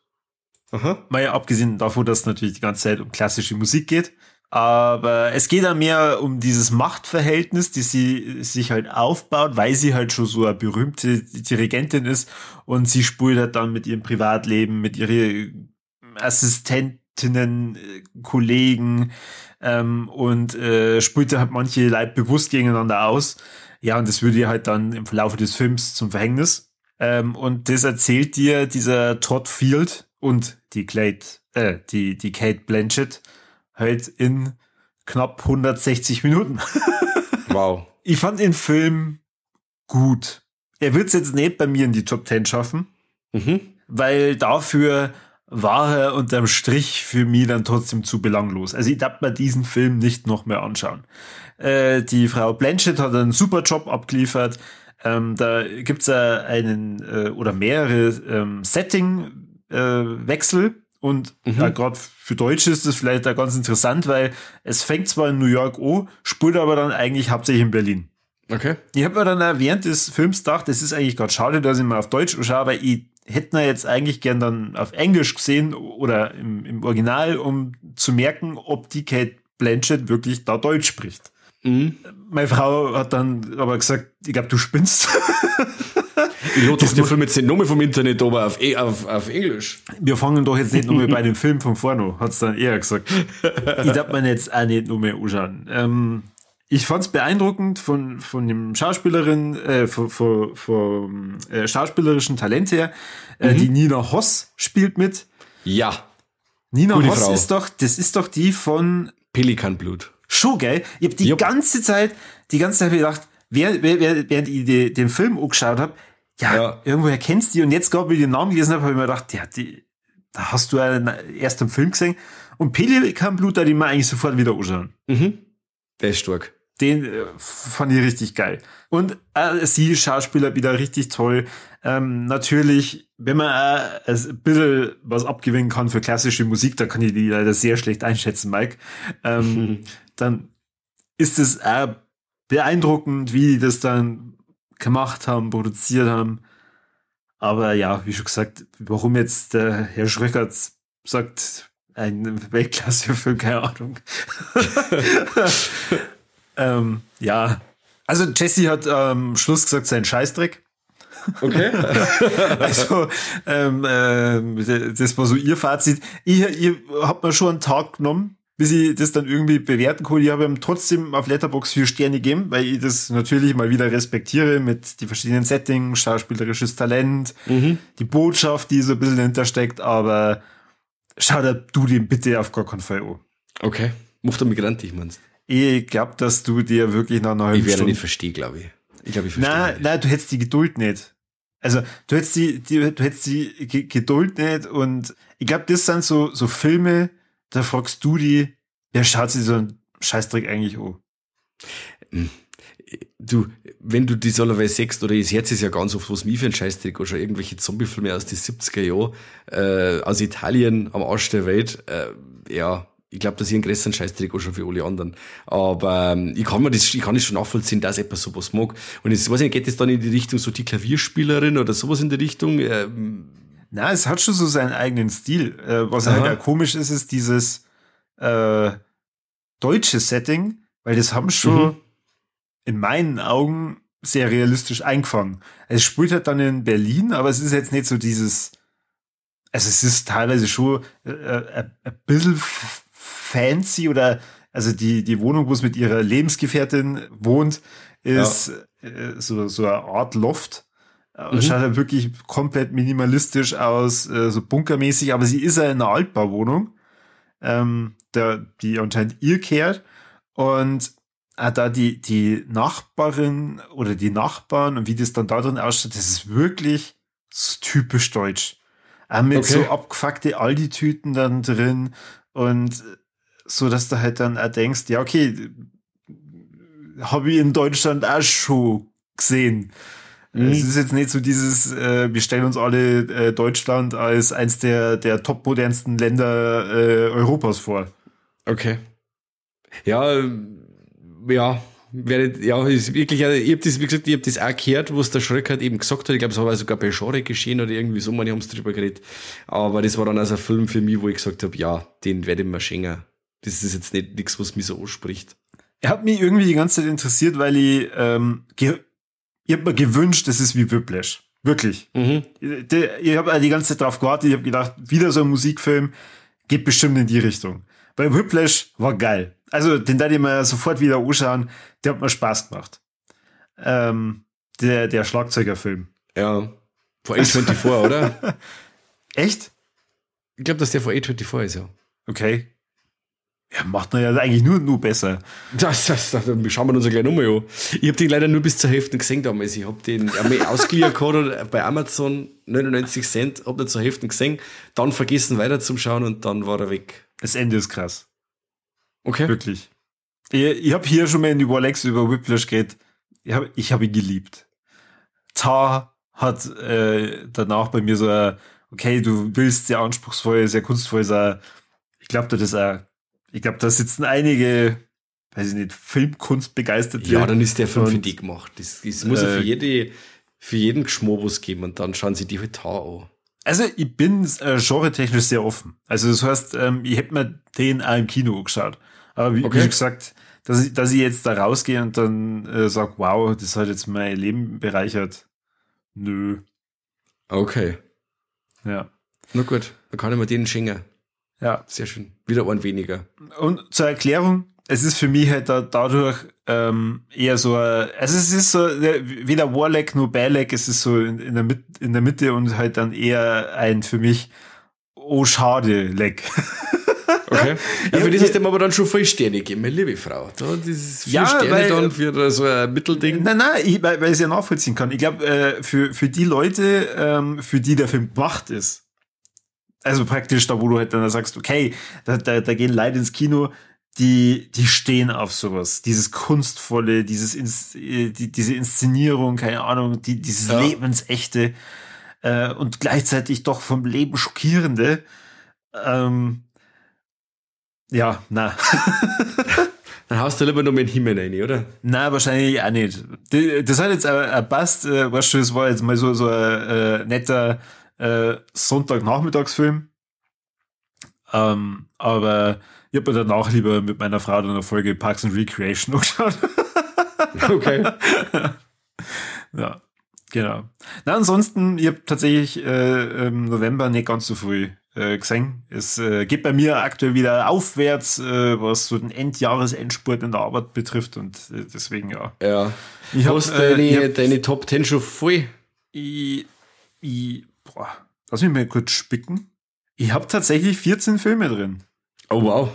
Aha. Mal ja abgesehen davon, dass es natürlich die ganze Zeit um klassische Musik geht. Aber es geht dann mehr um dieses Machtverhältnis, die sie sich halt aufbaut, weil sie halt schon so eine berühmte Dirigentin ist und sie spult halt dann mit ihrem Privatleben, mit ihren Assistentinnen, Kollegen, ähm, und äh, spielte halt manche Leute bewusst gegeneinander aus. Ja, und das würde ihr halt dann im Verlauf des Films zum Verhängnis. Ähm, und das erzählt dir dieser Todd Field und die Clade, äh, die, die Kate Blanchett halt in knapp 160 Minuten. wow. Ich fand den Film gut. Er wird es jetzt nicht bei mir in die Top 10 schaffen, mhm. weil dafür war er unterm Strich für mich dann trotzdem zu belanglos. Also ich darf mir diesen Film nicht noch mehr anschauen. Äh, die Frau Blanchett hat einen super Job abgeliefert. Ähm, da gibt's ja einen äh, oder mehrere ähm, Setting-Wechsel. Äh, und mhm. ja, gerade für Deutsche ist das vielleicht da ganz interessant, weil es fängt zwar in New York an, spult aber dann eigentlich hauptsächlich in Berlin. Okay. Ich habe mir dann während des Films gedacht, das ist eigentlich gerade schade, dass ich mal auf Deutsch schaue, weil ich hätte jetzt eigentlich gern dann auf Englisch gesehen oder im, im Original, um zu merken, ob die Kate Blanchett wirklich da Deutsch spricht. Mhm. Meine Frau hat dann aber gesagt, ich glaube, du spinnst. Ich doch den Film jetzt nicht nur vom Internet, aber auf, e, auf, auf Englisch. Wir fangen doch jetzt nicht nur bei dem Film von vorne, hat es dann eher gesagt. Ich darf mir jetzt auch nicht nur mehr anschauen. Ähm, ich fand es beeindruckend von, von dem Schauspielerin, äh, von, von, von äh, schauspielerischen Talent her. Äh, mhm. Die Nina Hoss spielt mit. Ja. Nina Gute Hoss Frau. ist doch, das ist doch die von Pelikanblut. Schon, gell? Ich habe die Jupp. ganze Zeit, die ganze Zeit gedacht, wer, während ich den Film angeschaut habe, ja, ja, irgendwoher kennst du die und jetzt gerade, wie ich den Namen gelesen habe, habe ich mir gedacht, ja, die, da hast du ja erst im Film gesehen und Pelikanblut, da die mir eigentlich sofort wieder anschauen. Mhm. Der ist stark. Den äh, fand ich richtig geil. Und äh, sie, Schauspieler, wieder richtig toll. Ähm, natürlich, wenn man äh, ein bisschen was abgewinnen kann für klassische Musik, da kann ich die leider sehr schlecht einschätzen, Mike. Ähm, dann ist es äh, beeindruckend, wie die das dann gemacht haben, produziert haben. Aber ja, wie schon gesagt, warum jetzt der Herr Schröckert sagt, ein Weltklasse-Film, keine Ahnung. ähm, ja, also Jesse hat am ähm, Schluss gesagt, sein Scheißdreck. Okay. also, ähm, äh, das war so ihr Fazit. Ich, ihr habt mir schon einen Tag genommen, bis ich das dann irgendwie bewerten konnte. Ich habe ihm trotzdem auf Letterbox vier Sterne gegeben, weil ich das natürlich mal wieder respektiere mit die verschiedenen Settings, schauspielerisches Talent, mhm. die Botschaft, die so ein bisschen hintersteckt, aber schau da du den bitte auf gar keinen Fall an. Okay. Macht er migrantisch, meinst Ich glaube, dass du dir wirklich nach einer halben Ich werde Stunde nicht verstehen, glaube ich. Ich glaube, ich verstehe. Nein, nicht. nein, du hättest die Geduld nicht. Also, du hättest die, die du hättest die Geduld nicht und ich glaube, das sind so, so Filme, da fragst du die, wer schaut sich so einen Scheißdreck eigentlich an? Hm. Du, wenn du die Solarway sechst, oder das Herz ist ja ganz oft, was mir für ein Scheißdreck, oder irgendwelche Zombie-Filme aus den 70er Jahren, äh, aus Italien, am Arsch der Welt, äh, ja, ich glaube, dass ich einen größeren Scheißdreck auch schon für alle anderen. Aber ähm, ich kann mir das, ich kann das schon nachvollziehen, dass jemand sowas mag. Und ich weiß nicht, geht das dann in die Richtung so die Klavierspielerin oder sowas in die Richtung? Ähm, Na, es hat schon so seinen eigenen Stil. Äh, was Aha. halt komisch ist, ist dieses äh, deutsche Setting, weil das haben schon mhm. in meinen Augen sehr realistisch eingefangen. Es spielt halt dann in Berlin, aber es ist jetzt nicht so dieses, also es ist teilweise schon äh, äh, ein bisschen fancy oder also die, die Wohnung, wo es mit ihrer Lebensgefährtin wohnt, ist ja. äh, so, so eine Art Loft. Äh, mhm. Schaut halt wirklich komplett minimalistisch aus, äh, so bunkermäßig, aber sie ist ja in einer Altbauwohnung, ähm, der, die anscheinend ihr kehrt. Und äh, da die, die Nachbarin oder die Nachbarn und wie das dann da drin ausschaut, das ist wirklich so typisch deutsch. Auch mit okay. so abgefuckte Aldi-Tüten dann drin und so dass du halt dann auch denkst, ja, okay, habe ich in Deutschland auch schon gesehen. Mhm. Es ist jetzt nicht so dieses, äh, wir stellen uns alle äh, Deutschland als eins der, der topmodernsten Länder äh, Europas vor. Okay. Ja, ja, wäre, ja, ist wirklich, ich habe das, wie gesagt, ich habe das auch gehört, was der Schreck halt eben gesagt hat. Ich glaube, es war sogar bei Genre geschehen oder irgendwie so, meine haben es drüber geredet. Aber das war dann also ein Film für mich, wo ich gesagt habe, ja, den werde ich mir schenken. Das ist jetzt nicht nichts, was mich so anspricht. Er hat mich irgendwie die ganze Zeit interessiert, weil ich, ähm, ich habe mir gewünscht, das ist wie Whiplash. Wirklich. Mhm. Ich habe die ganze Zeit drauf gewartet, ich habe gedacht, wieder so ein Musikfilm geht bestimmt in die Richtung. Weil Whiplash war geil. Also, den da ich mir sofort wieder anschauen. Der hat mir Spaß gemacht. Ähm, der, der Schlagzeugerfilm. Ja. Vor A24, oder? Echt? Ich glaube, dass der vor A24 ist, ja. Okay. Ja, macht man ja eigentlich nur, nur besser. Das, das, das, schauen wir uns gleich nochmal an. Ich habe den leider nur bis zur Hälfte gesehen damals. Ich habe den einmal ausgeliehen gehabt bei Amazon, 99 Cent, habe den zur Hälfte gesehen, dann vergessen weiter zum Schauen und dann war er weg. Das Ende ist krass. Okay. Wirklich. Ich, ich habe hier schon mal in die Warlex über Whiplash geredet. Ich habe ich hab ihn geliebt. Tar hat äh, danach bei mir so, ein, okay, du willst sehr anspruchsvoll, sehr kunstvoll sein. Ich glaube, das ist auch ich glaube, da sitzen einige, weiß ich nicht, Filmkunst begeistert. Ja, dann ist der Film für die gemacht. Das, das muss ja für, äh, jede, für jeden Geschmobus geben und dann schauen sie die halt an. Also ich bin äh, genre-technisch sehr offen. Also das heißt, ähm, ich hätte mir den auch im Kino geschaut. Aber wie, okay. wie gesagt, dass ich, dass ich jetzt da rausgehe und dann äh, sage, wow, das hat jetzt mein Leben bereichert. Nö. Okay. Ja. Na gut, dann kann ich mir den schenken. Ja. Sehr schön. Wieder ein weniger. Und zur Erklärung, es ist für mich halt da, dadurch ähm, eher so, ein, also es ist so weder Warlag nur Balak, es ist so in, in, der Mit, in der Mitte und halt dann eher ein für mich oh schade Leck. Okay. Ja, für das ist dem aber dann schon voll Sterne gegeben, meine liebe Frau. Da, dieses vier ja, Sterne weil, dann für so ein Mittelding. Nein, nein, ich, weil, weil ich es ja nachvollziehen kann. Ich glaube, äh, für, für die Leute, ähm, für die der Film gemacht ist, also praktisch da, wo du halt dann sagst, okay, da, da, da gehen Leute ins Kino, die, die stehen auf sowas. Dieses Kunstvolle, dieses, Ins, äh, die, diese Inszenierung, keine Ahnung, die, dieses ja. Lebensechte äh, und gleichzeitig doch vom Leben schockierende. Ähm, ja, na. Dann haust du lieber noch mit Himmel rein, oder? Na, wahrscheinlich auch nicht. Das hat jetzt aber passt, äh, weißt du, es war jetzt mal so, so ein äh, netter äh, Sonntagnachmittagsfilm. Ähm, aber ich habe mir danach lieber mit meiner Frau dann eine Folge Parks and Recreation angeschaut. okay. ja, genau. Na, ansonsten, ich habe tatsächlich äh, im November nicht ganz so früh äh, gesehen. Es äh, geht bei mir aktuell wieder aufwärts, äh, was so den Endjahresendspurt in der Arbeit betrifft und äh, deswegen ja. Ja. Ich Hast hab, deine, äh, hab, deine Top 10 schon voll? Ich, ich boah, lass mich mal kurz spicken. Ich habe tatsächlich 14 Filme drin. Oh wow.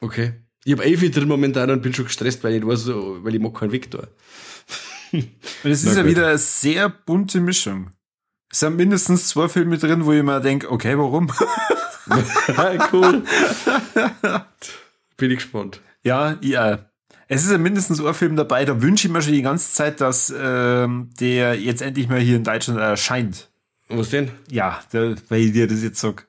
Okay. Ich habe 11 drin momentan und bin schon gestresst, weil ich weiß, weil ich mag keinen Vektor. Und es ist ja wieder eine sehr bunte Mischung. Es sind mindestens zwei Filme drin, wo ich mir denke, okay, warum? cool. bin ich gespannt. Ja, ja. Es ist ja mindestens ein Film dabei, da wünsche ich mir schon die ganze Zeit, dass ähm, der jetzt endlich mal hier in Deutschland erscheint. Was denn? Ja, der, weil ich dir das jetzt sag.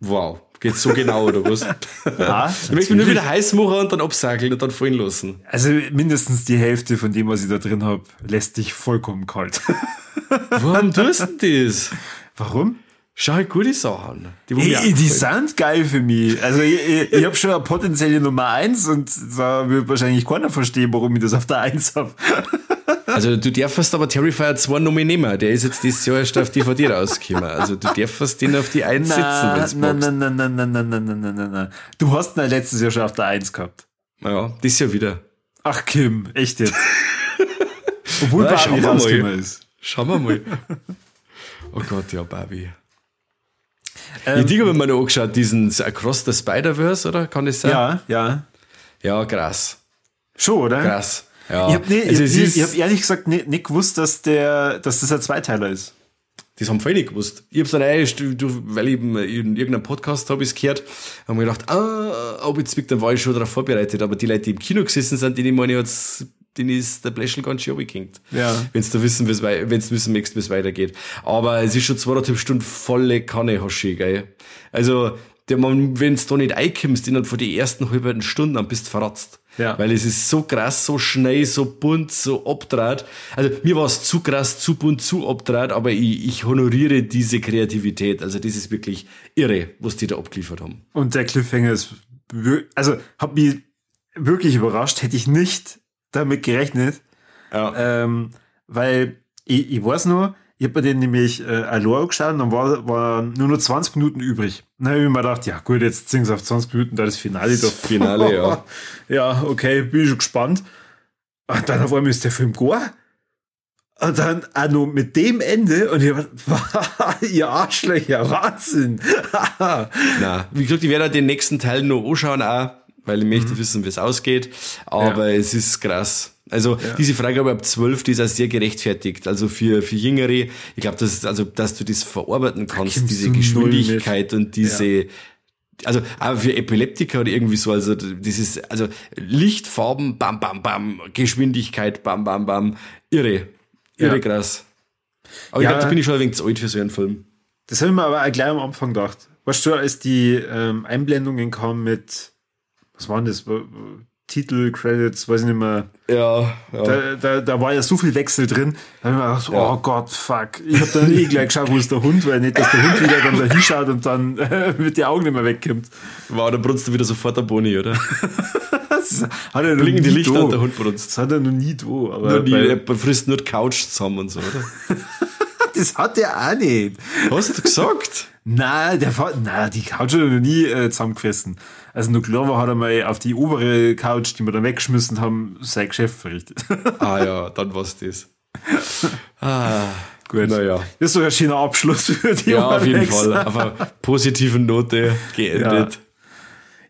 Wow. Geht so genau, oder was? Ja, ich möchte mich nur wieder heiß machen und dann absageln und dann fallen lassen. Also mindestens die Hälfte von dem, was ich da drin habe, lässt dich vollkommen kalt. Warum tust du das? Warum? Schau halt gute Sachen. Die, Ey, die sind geil für mich. Also ich, ich, ich habe schon eine potenzielle Nummer eins und da wird wahrscheinlich keiner verstehen, warum ich das auf der eins habe. Also du darfst aber Terrifier 2 noch mal nehmen. Der ist jetzt dieses Jahr erst auf DVD rausgekommen. Also du darfst den auf die 1 setzen, wenn Nein, nein, nein, nein, nein, nein, nein, nein, nein, nein. Du hast ihn letztes Jahr schon auf der 1 gehabt. Ja, das Jahr wieder. Ach Kim, echt jetzt. Obwohl Na, Barbie rausgekommen ist. Schauen wir mal. Oh Gott, ja, Barbie. Ähm, ich habe mir noch angeschaut, diesen Across the Spider-Verse, oder? Kann das sein? Ja, ja. Ja, krass. Schon, oder? Krass. Ja. Ich habe nee, also ich, ich hab ehrlich gesagt nicht, nicht gewusst, dass, der, dass das ein Zweiteiler ist. Das haben viele nicht gewusst. Ich hab's dann eigentlich, weil ich in irgendeinem Podcast habe ich gehört, haben mir gedacht, ah, ob jetzt dann war ich schon darauf vorbereitet. Aber die Leute, die im Kino gesessen sind, die meine jetzt, denen ist der Bläschel ganz schön abgekickt. Ja. Wenn's da wissen, wenn's wissen möchtest, wie es weitergeht. Aber es ist schon zweieinhalb Stunden volle Kanne, Hoshi, geil. Also, der man, wenn's da nicht einkommst, innerhalb von die ersten halben Stunden, dann bist du verratzt. Ja. Weil es ist so krass, so schnell, so bunt, so abdraht. Also mir war es zu krass, zu bunt, zu abdraht, aber ich, ich honoriere diese Kreativität. Also das ist wirklich irre, was die da abgeliefert haben. Und der Cliffhanger ist, also hat mich wirklich überrascht, hätte ich nicht damit gerechnet. Ja. Ähm, weil ich, ich weiß nur, ich habe mir den nämlich äh, allein geschaut und dann war, war nur noch 20 Minuten übrig. Habe ich mir gedacht, ja gut, jetzt ziehen sie auf 20 Minuten da das Finale doch. Finale, ja. ja, okay, bin ich schon gespannt. Und dann auf einmal ist der Film gar. Und dann auch noch mit dem Ende und ich hab, ihr Arschlöcher, Wahnsinn. Na, wie gesagt, ich werde den nächsten Teil noch anschauen auch, weil ich möchte wissen, wie es ausgeht. Aber Ja. es ist krass. Also diese Freigabe ab 12, die ist auch sehr gerechtfertigt. Also für, für Jüngere, ich glaube, dass, also, dass du das verarbeiten kannst, kommst diese Geschwindigkeit und diese, also aber für Epileptiker oder irgendwie so, also dieses, also Licht, Farben, bam, bam, bam, Geschwindigkeit, bam, bam, bam, irre, irre Ja. krass. Aber ich Ja. glaube, da bin ich schon ein wenig zu alt für so einen Film. Das habe ich mir aber auch gleich am Anfang gedacht. Weißt du, als die ähm, Einblendungen kamen mit, was waren das? Titel, Credits, weiß ich nicht mehr. Ja, ja. Da, da, da war ja so viel Wechsel drin. Da habe ich mir gedacht, oh Gott, fuck. Ich habe dann eh gleich geschaut, wo ist der Hund, weil nicht, dass der Hund wieder dann da hinschaut und dann äh, mit die Augen nicht mehr wegkommt. War der brunst du wieder sofort der Boni, oder? Das hat er noch Blinken die nie Lichter da. und der Hund brunst. Das hat er noch nie da. Aber weil- er frisst nur die Couch zusammen und so, oder? das hat er auch nicht. Hast du gesagt? Nein, der na, die Couch hat er noch nie äh, zusammengefressen. Also nur war, hat er mal auf die obere Couch, die wir dann weggeschmissen haben, sein Geschäft verrichtet. Ah ja, dann war's das. Ah, Gut. Naja. Das ist doch ein schöner Abschluss für die Ja, auf jeden. Fall. Auf einer positiven Note geendet.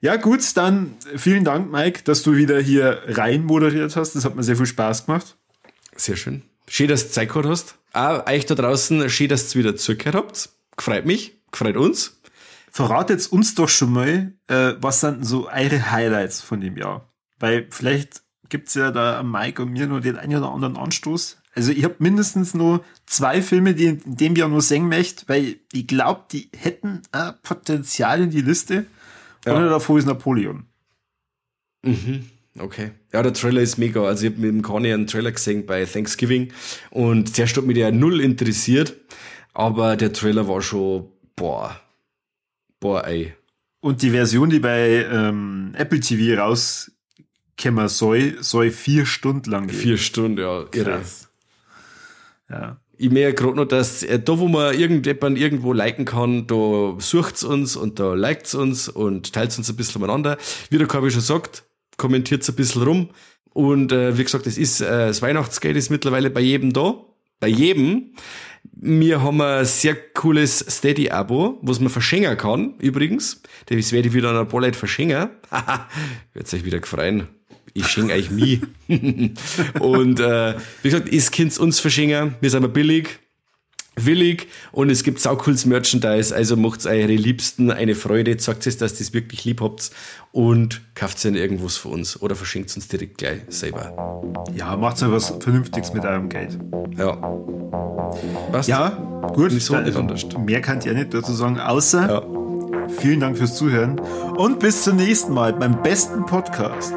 Ja, gut, dann vielen Dank, Mike, dass du wieder hier rein moderiert hast. Das hat mir sehr viel Spaß gemacht. Sehr schön. Schön, dass du Zeit gehabt hast. Auch euch da draußen, schön, dass ihr wieder zugehört habt. Gefreut mich, gefreut uns. Verratet uns doch schon mal, äh, was sind so eure Highlights von dem Jahr? Weil vielleicht gibt's ja da Mike und mir nur den einen oder anderen Anstoß. Also ich habe mindestens nur zwei Filme, die in dem Jahr nur singen möchte, weil ich glaube, die hätten äh, Potenzial in die Liste. Ja. Oder davor ist Napoleon. Okay. Ja, der Trailer ist mega. Also ich habe mit dem Conny einen Trailer gesehen bei Thanksgiving und zuerst hat mich der null interessiert, aber der Trailer war schon, boah, boah, ey. Und die Version, die bei ähm, Apple TV rauskämmer soll, soll vier Stunden lang gehen. Vier Stunden, ja, irre. Krass. Ja. Ich merke gerade noch, dass äh, da, wo man irgendjemand irgendwo liken kann, da sucht's uns und da liked's uns und teilt's uns ein bisschen umeinander. Wie der Kabi schon sagt, kommentiert's ein bisschen rum. Und äh, wie gesagt, es ist, äh, das Weihnachtsgeld ist mittlerweile bei jedem da. Bei jedem. Wir haben ein sehr cooles Steady-Abo, was man verschenken kann, übrigens. Das werde ich wieder an paar Leute verschenken. Wird's euch wieder gefreien. Ich schenke euch mich. und äh, wie gesagt, ihr könnt uns verschenken. Wir sind aber billig, willig und es gibt saucooles Merchandise. Also macht eure Liebsten eine Freude, sagt es, dass ihr das wirklich lieb habt und kauft ihnen irgendwas für uns oder verschenkt uns direkt gleich selber. ja, macht so was Vernünftiges mit eurem Geld. Ja. Passt? Ja, gut. Nicht so, nicht anders. Mehr kann ich ja nicht dazu sagen, außer Ja. vielen Dank fürs Zuhören und bis zum nächsten Mal beim besten Podcast.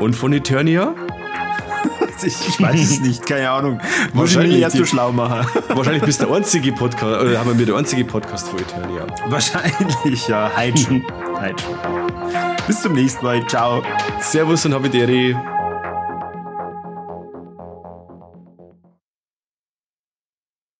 Und von Eternia? Ich weiß es nicht, keine Ahnung. Muss ich mich Wahrscheinlich jetzt so die- schlau machen. Wahrscheinlich bist du der einzige Podcast, oder haben wir der einzige Podcast von Eternia. Wahrscheinlich, ja. Heute schon. Heute schon. Bis zum nächsten Mal. Ciao. Servus und Habideri.